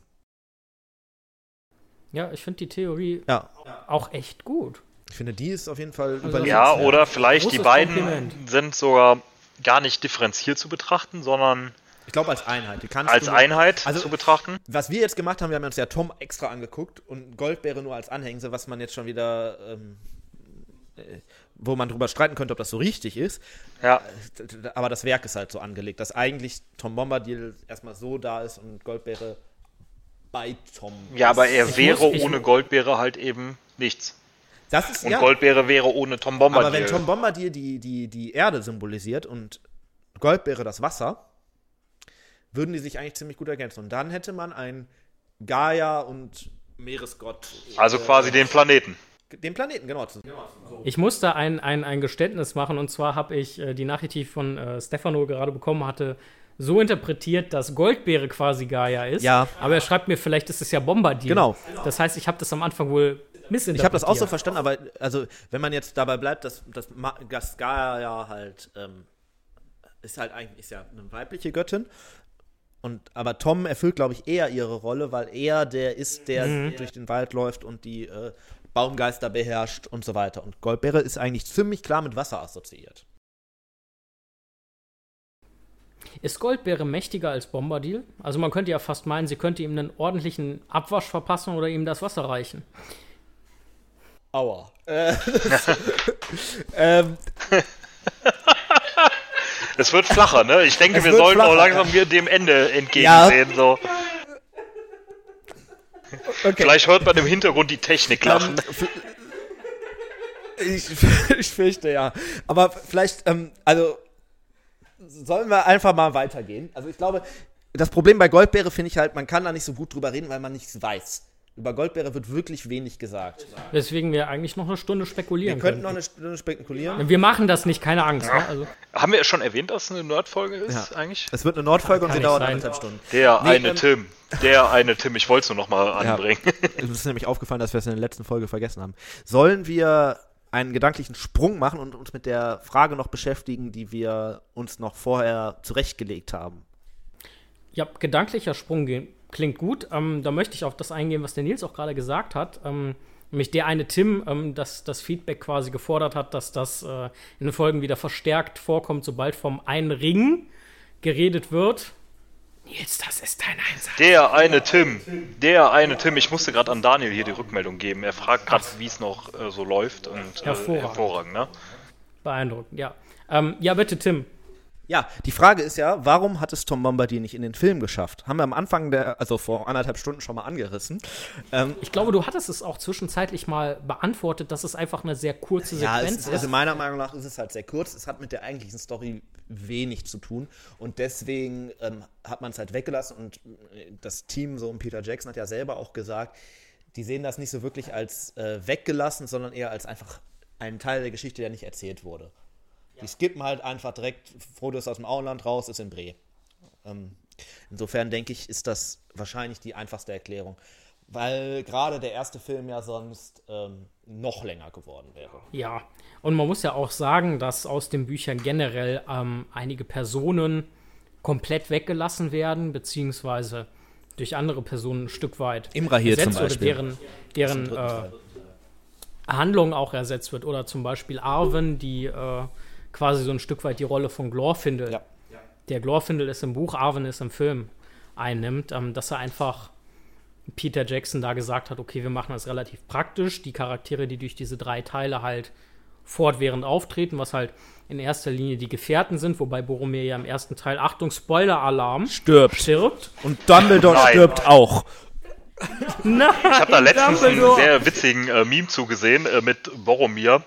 Ja, ich finde die Theorie Ja, auch echt gut. ich finde, die ist auf jeden Fall Also- überlebenswert. Ja, oder vielleicht die beiden Kompliment. sind sogar gar nicht differenziert zu betrachten, sondern Ich glaube als Einheit. Die kannst als du- Einheit Also- zu betrachten. Was wir jetzt gemacht haben, wir haben uns ja Tom extra angeguckt und Goldbeere nur als Anhängsel, was man jetzt schon wieder, ähm, äh, wo man drüber streiten könnte, ob das so richtig ist. Ja, Aber das Werk ist halt so angelegt, dass eigentlich Tom Bombadil erstmal so da ist und Goldbeere bei Tom. ja aber er Ich wäre muss- ohne Goldbeere halt eben nichts. Das ist Und ja. Goldbeere wäre ohne Tom Bombadil. aber wenn Tom Bombadil die, die, die Erde symbolisiert und Goldbeere das Wasser, würden die sich eigentlich ziemlich gut ergänzen. Und dann hätte man ein Gaia und Meeresgott. also quasi den Planeten. Den Planeten, genau. Ich musste ein, ein, ein Geständnis machen und zwar habe ich äh, die Nachricht, die ich von äh, Stefano gerade bekommen hatte, so interpretiert, dass Goldbeere quasi Gaia ist. Ja. Aber er schreibt mir, vielleicht ist es ja Bombadil. Genau. Das heißt, ich habe das am Anfang wohl missinterpretiert. Ich habe das auch so verstanden, aber also wenn man jetzt dabei bleibt, dass, dass, dass Gaia halt ähm, ist halt eigentlich ist ja eine weibliche Göttin. Und, aber Tom erfüllt, glaube ich, eher ihre Rolle, weil er der ist, der durch den Wald läuft und die äh, Baumgeister beherrscht und so weiter. Und Goldbeere ist eigentlich ziemlich klar mit Wasser assoziiert. Ist Goldbeere mächtiger als Bombadil? Also man könnte ja fast meinen, sie könnte ihm einen ordentlichen Abwasch verpassen oder ihm das Wasser reichen. Aua. Äh, ähm, Es wird flacher, ne? Ich denke, Es wir sollten auch flacher, langsam hier dem Ende entgegensehen. So. okay. Vielleicht hört man im Hintergrund die Technik lachen. Ich, ich fürchte ja. Aber vielleicht, ähm, also sollen wir einfach mal weitergehen. Also ich glaube, das Problem bei Goldbeere finde ich halt, man kann da nicht so gut drüber reden, weil man nichts weiß. Über Goldbeere wird wirklich wenig gesagt. Weswegen wir eigentlich noch eine Stunde Wir spekulieren könnten noch können. eine Stunde spekulieren. Wir machen das nicht, keine Angst. Ne? Also, Haben wir schon erwähnt, dass es eine Nerdfolge ist Ja. eigentlich? Es wird eine Nordfolge und sie dauert sein. anderthalb Stunden. Der Nee, eine ähm, Tim. Der eine Tim. Ich wollte es nur noch mal anbringen. Es ist nämlich aufgefallen, dass wir es in der letzten Folge vergessen haben. Sollen wir einen gedanklichen Sprung machen und uns mit der Frage noch beschäftigen, die wir uns noch vorher zurechtgelegt haben? ja, gedanklicher Sprung klingt gut. Ähm, da möchte ich auf das eingehen, was der Nils auch gerade gesagt hat. Ähm, nämlich der eine Tim, ähm, das, das Feedback quasi gefordert hat, dass das äh, in den Folgen wieder verstärkt vorkommt, sobald vom einen Ring geredet wird. Nils, das ist dein Einsatz. Der eine Tim. Der eine Tim. Ich musste gerade an Daniel hier die Rückmeldung geben. Er fragt gerade, wie es noch äh, so läuft. Und, äh, Hervorragend. hervorragend ne? Beeindruckend, ja. Ähm, ja, bitte, Tim. Ja, die Frage ist ja, warum hat es Tom Bombadil nicht in den Film geschafft? Haben wir am Anfang der, also vor anderthalb Stunden schon mal angerissen. Ähm, Ich glaube, du hattest es auch zwischenzeitlich mal beantwortet, dass es einfach eine sehr kurze ja, es Sequenz ist, ist. also meiner Meinung nach ist es halt sehr kurz. Es hat mit der eigentlichen Story wenig zu tun und deswegen ähm, hat man es halt weggelassen und äh, das Team, so und Peter Jackson hat ja selber auch gesagt, die sehen das nicht so wirklich als äh, weggelassen, sondern eher als einfach einen Teil der Geschichte, der nicht erzählt wurde. Die skippen halt einfach direkt, Frodo ist aus dem Auenland raus, ist in Bre. Ähm, insofern denke ich, ist das wahrscheinlich die einfachste Erklärung. Weil gerade der erste Film ja sonst ähm, noch länger geworden wäre. Ja, und man muss ja auch sagen, dass aus den Büchern generell ähm, einige Personen komplett weggelassen werden, beziehungsweise durch andere Personen ein Stück weit Imra hier ersetzt zum Beispiel. oder deren, deren äh. Handlung auch ersetzt wird. Oder zum Beispiel Arwen, die äh, quasi so ein Stück weit die Rolle von Glorfindel, Ja. der Glorfindel ist im Buch, Arwen ist im Film, einnimmt, ähm, dass er einfach Peter Jackson da gesagt hat, okay, wir machen das relativ praktisch, die Charaktere, die durch diese drei Teile halt fortwährend auftreten, was halt in erster Linie die Gefährten sind, wobei Boromir ja im ersten Teil, Achtung, Spoiler-Alarm, Stirbt. stirbt. Und Dumbledore Nein. stirbt auch. Nein, ich habe da letztens einen sehr witzigen äh, Meme zugesehen äh, mit Boromir.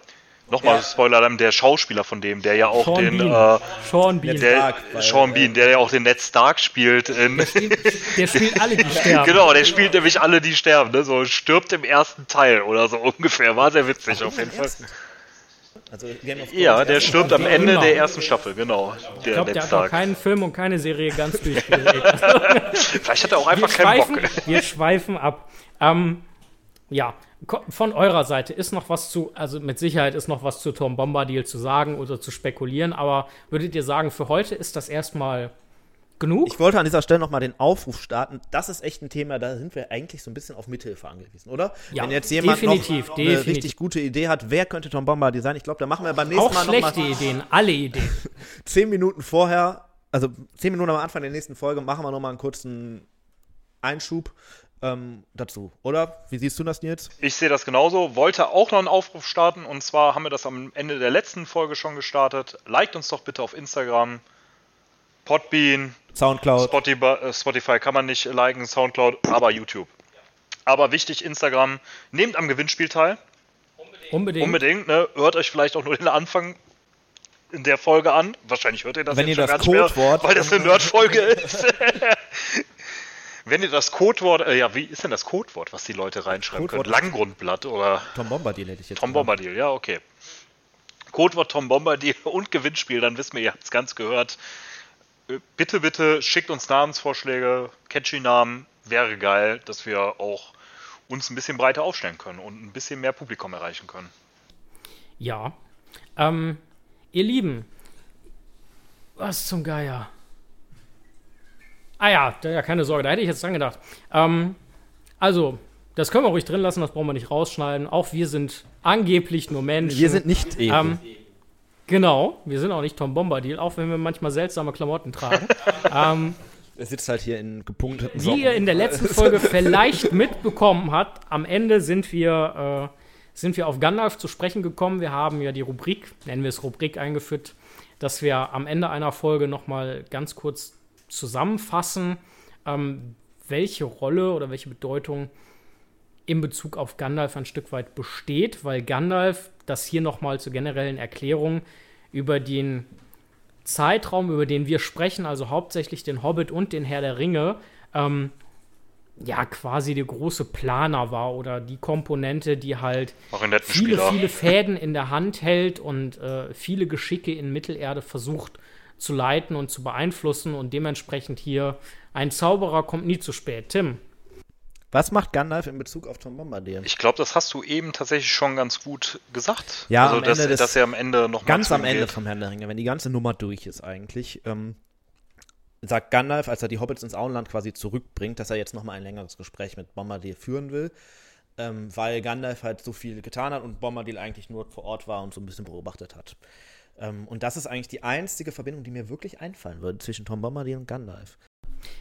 Nochmal ja. Spoiler, der Schauspieler von dem, der ja auch Sean den Bean. Äh, Sean Bean, der, Stark, Sean Bean, der ja auch den Ned Stark spielt. In, der, spielt der spielt alle, die sterben. Genau, der spielt nämlich alle, die sterben. Ne? So stirbt im ersten Teil oder so ungefähr. War sehr witzig Ach, auf jeden Fall. Also ja, der stirbt am Ende immer. der ersten Staffel, genau. Der ich glaube, der hat auch keinen Film und keine Serie ganz durchgedreht. Vielleicht hat er auch einfach keinen Bock. Wir schweifen ab. Ähm, ja, von eurer Seite ist noch was zu, also mit Sicherheit ist noch was zu Tom Bombadil zu sagen oder zu spekulieren, aber würdet ihr sagen, für heute ist das erstmal genug? Ich wollte an dieser Stelle nochmal den Aufruf starten. Das ist echt ein Thema, da sind wir eigentlich so ein bisschen auf Mithilfe angewiesen, oder? Ja, Wenn jetzt jemand definitiv, noch definitiv. eine richtig gute Idee hat, wer könnte Tom Bombadil sein? Ich glaube, da machen wir beim nächsten Auch Mal schlechte noch mal Ideen, alle Ideen. zehn Minuten vorher, also zehn Minuten am Anfang der nächsten Folge, machen wir nochmal einen kurzen Einschub ähm, dazu, oder? Wie siehst du das, Nils? Ich sehe das genauso. Wollte auch noch einen Aufruf starten und zwar haben wir das am Ende der letzten Folge schon gestartet. Liked uns doch bitte auf Instagram, Podbean, Soundcloud. Spotify, äh, Spotify kann man nicht liken, Soundcloud, aber YouTube. Aber wichtig, Instagram, nehmt am Gewinnspiel teil. Unbedingt. Unbedingt, ne? Hört euch vielleicht auch nur den Anfang in der Folge an. Wahrscheinlich hört ihr das Wenn jetzt ihr das Codewort, mehr, weil das eine Nerd-Folge ist. Wenn ihr das Codewort, äh, ja, wie ist denn das Codewort, was die Leute reinschreiben Codewort können? Langgrundblatt oder? Tom Bombadil hätte ich jetzt. Tom Bombadil, ja, okay. Codewort Tom Bombadil und Gewinnspiel, dann wissen wir, ihr habt es ganz gehört. Äh, bitte, bitte schickt uns Namensvorschläge, catchy Namen, wäre geil, dass wir auch uns ein bisschen breiter aufstellen können und ein bisschen mehr Publikum erreichen können. Ja. Ähm, ihr Lieben, was zum Geier? Ah ja, ja, keine Sorge, da hätte ich jetzt dran gedacht. Ähm, also, das können wir ruhig drin lassen, das brauchen wir nicht rausschneiden. Auch wir sind angeblich nur Menschen. Wir sind nicht Ego. Ähm, genau, wir sind auch nicht Tom Bombadil, auch wenn wir manchmal seltsame Klamotten tragen. ähm, er sitzt halt hier in gepunkteten Socken. Wie ihr in der letzten Folge vielleicht mitbekommen habt, am Ende sind wir, äh, sind wir auf Gandalf zu sprechen gekommen. Wir haben ja die Rubrik, nennen wir es Rubrik, eingeführt, dass wir am Ende einer Folge nochmal ganz kurz zusammenfassen, ähm, welche Rolle oder welche Bedeutung in Bezug auf Gandalf ein Stück weit besteht, weil Gandalf, das hier nochmal zur generellen Erklärung, über den Zeitraum, über den wir sprechen, also hauptsächlich den Hobbit und den Herr der Ringe, ähm, ja, quasi der große Planer war oder die Komponente, die halt viele, Spieler. viele Fäden in der Hand hält und äh, viele Geschicke in Mittelerde versucht zu leiten und zu beeinflussen und dementsprechend hier ein Zauberer kommt nie zu spät. Tim. Was macht Gandalf in Bezug auf Tom Bombadil? Ich glaube, das hast du eben tatsächlich schon ganz gut gesagt. Ja, also, am dass, Ende des, dass er am Ende noch Ganz am Ende geht. vom Herrn der Ringe, wenn die ganze Nummer durch ist eigentlich, ähm, sagt Gandalf, als er die Hobbits ins Auenland quasi zurückbringt, dass er jetzt nochmal ein längeres Gespräch mit Bombadil führen will, ähm, weil Gandalf halt so viel getan hat und Bombadil eigentlich nur vor Ort war und so ein bisschen beobachtet hat. Ähm, und das ist eigentlich die einzige Verbindung, die mir wirklich einfallen würde zwischen Tom Bombadil und Gandalf.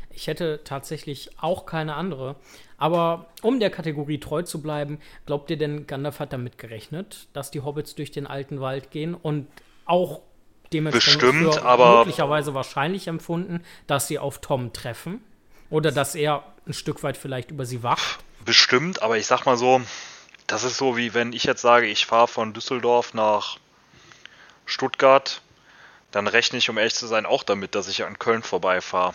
Ich hätte tatsächlich auch keine andere. Aber um der Kategorie treu zu bleiben, glaubt ihr denn, Gandalf hat damit gerechnet, dass die Hobbits durch den alten Wald gehen und auch dementsprechend Bestimmt, aber möglicherweise wahrscheinlich empfunden, dass sie auf Tom treffen? Oder dass er ein Stück weit vielleicht über sie wacht? Bestimmt, aber ich sag mal so, das ist so wie wenn ich jetzt sage, ich fahre von Düsseldorf nach Stuttgart, dann rechne ich, um ehrlich zu sein, auch damit, dass ich an Köln vorbeifahre.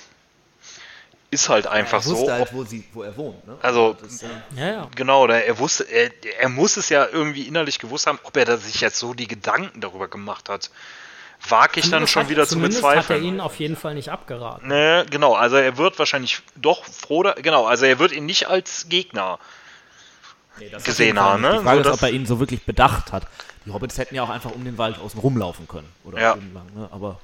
Ist halt einfach er wusste so. Halt, wo, sie, wo er wohnt. Ne? Also, äh ja, ja. genau, er wusste, er, er, muss es ja irgendwie innerlich gewusst haben, ob er da sich jetzt so die Gedanken darüber gemacht hat. Wage ich dann schon hat, wieder zu bezweifeln. hat er ihn auf jeden Fall nicht abgeraten. Ne, genau, also er wird wahrscheinlich doch froh, da, genau, also er wird ihn nicht als Gegner nee, gesehen haben. Ne? Die Frage so, ist, ob er ihn so wirklich bedacht hat. Die Hobbits hätten ja auch einfach um den Wald außen rumlaufen können. Oder ja. lang, ne? Aber.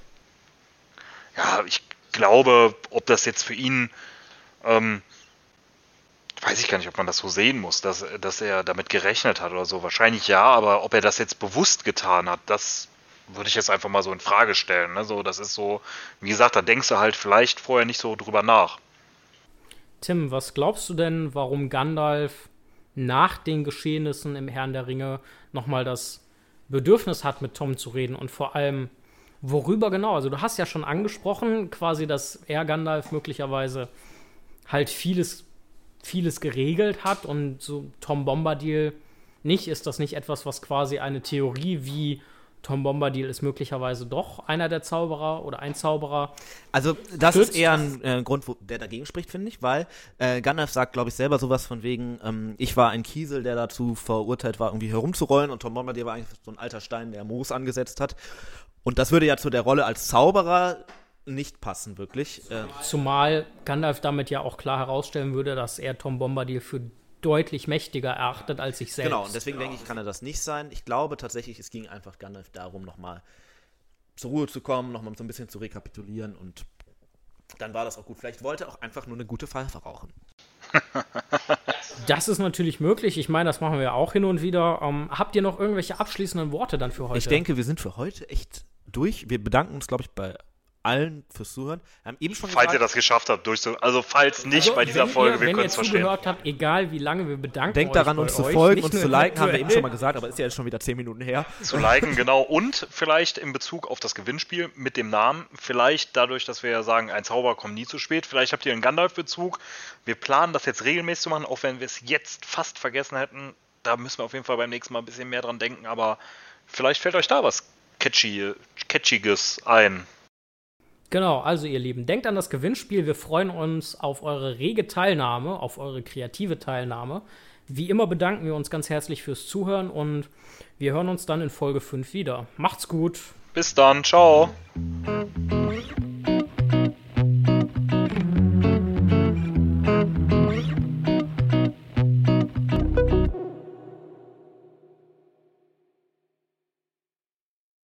Ja, ich glaube, ob das jetzt für ihn. Ähm, weiß ich gar nicht, ob man das so sehen muss, dass, dass er damit gerechnet hat oder so. Wahrscheinlich ja, aber ob er das jetzt bewusst getan hat, das würde ich jetzt einfach mal so in Frage stellen. Ne? So, das ist so, wie gesagt, da denkst du halt vielleicht vorher nicht so drüber nach. Tim, was glaubst du denn, warum Gandalf nach den Geschehnissen im Herrn der Ringe nochmal das Bedürfnis hat, mit Tom zu reden und vor allem, worüber genau? Also, du hast ja schon angesprochen, quasi, dass er Gandalf möglicherweise halt vieles vieles geregelt hat und so Tom Bombadil nicht. Ist das nicht etwas, was quasi eine Theorie wie Tom Bombadil ist möglicherweise doch einer der Zauberer oder ein Zauberer. Also das stützt. ist eher ein äh, Grund, wo, der dagegen spricht, finde ich, weil äh, Gandalf sagt, glaube ich, selber sowas von wegen, ähm, ich war ein Kiesel, der dazu verurteilt war, irgendwie herumzurollen und Tom Bombadil war eigentlich so ein alter Stein, der Moos angesetzt hat. Und das würde ja zu der Rolle als Zauberer nicht passen, wirklich. Äh, Zumal Gandalf damit ja auch klar herausstellen würde, dass er Tom Bombadil für deutlich mächtiger erachtet als sich selbst. Genau, und deswegen denke ich, kann er das nicht sein. Ich glaube tatsächlich, es ging einfach Gandalf darum, nochmal zur Ruhe zu kommen, nochmal so ein bisschen zu rekapitulieren und dann war das auch gut. Vielleicht wollte er auch einfach nur eine gute Pfeife rauchen. Das ist natürlich möglich. Ich meine, das machen wir auch hin und wieder. Ähm, habt ihr noch irgendwelche abschließenden Worte dann für heute? Ich denke, wir sind für heute echt durch. Wir bedanken uns, glaube ich, bei allen fürs Zuhören. Wir haben eben schon falls gesagt, ihr das geschafft habt, durchzu also falls nicht also, bei dieser Folge, ihr, wir können es verstehen. Wenn ihr zugehört habt, egal wie lange wir bedanken Denkt daran, uns zu folgen, uns zu liken, haben wir eben schon mal gesagt, aber ist ja jetzt schon wieder zehn Minuten her. Zu liken, genau. Und vielleicht in Bezug auf das Gewinnspiel mit dem Namen, vielleicht dadurch, dass wir ja sagen, ein Zauber kommt nie zu spät, vielleicht habt ihr einen Gandalf-Bezug. Wir planen das jetzt regelmäßig zu machen, auch wenn wir es jetzt fast vergessen hätten. Da müssen wir auf jeden Fall beim nächsten Mal ein bisschen mehr dran denken, aber vielleicht fällt euch da was Catchy, Catchiges ein. Genau, also ihr Lieben, denkt an das Gewinnspiel. Wir freuen uns auf eure rege Teilnahme, auf eure kreative Teilnahme. Wie immer bedanken wir uns ganz herzlich fürs Zuhören und wir hören uns dann in Folge 5 wieder. Macht's gut. Bis dann, ciao.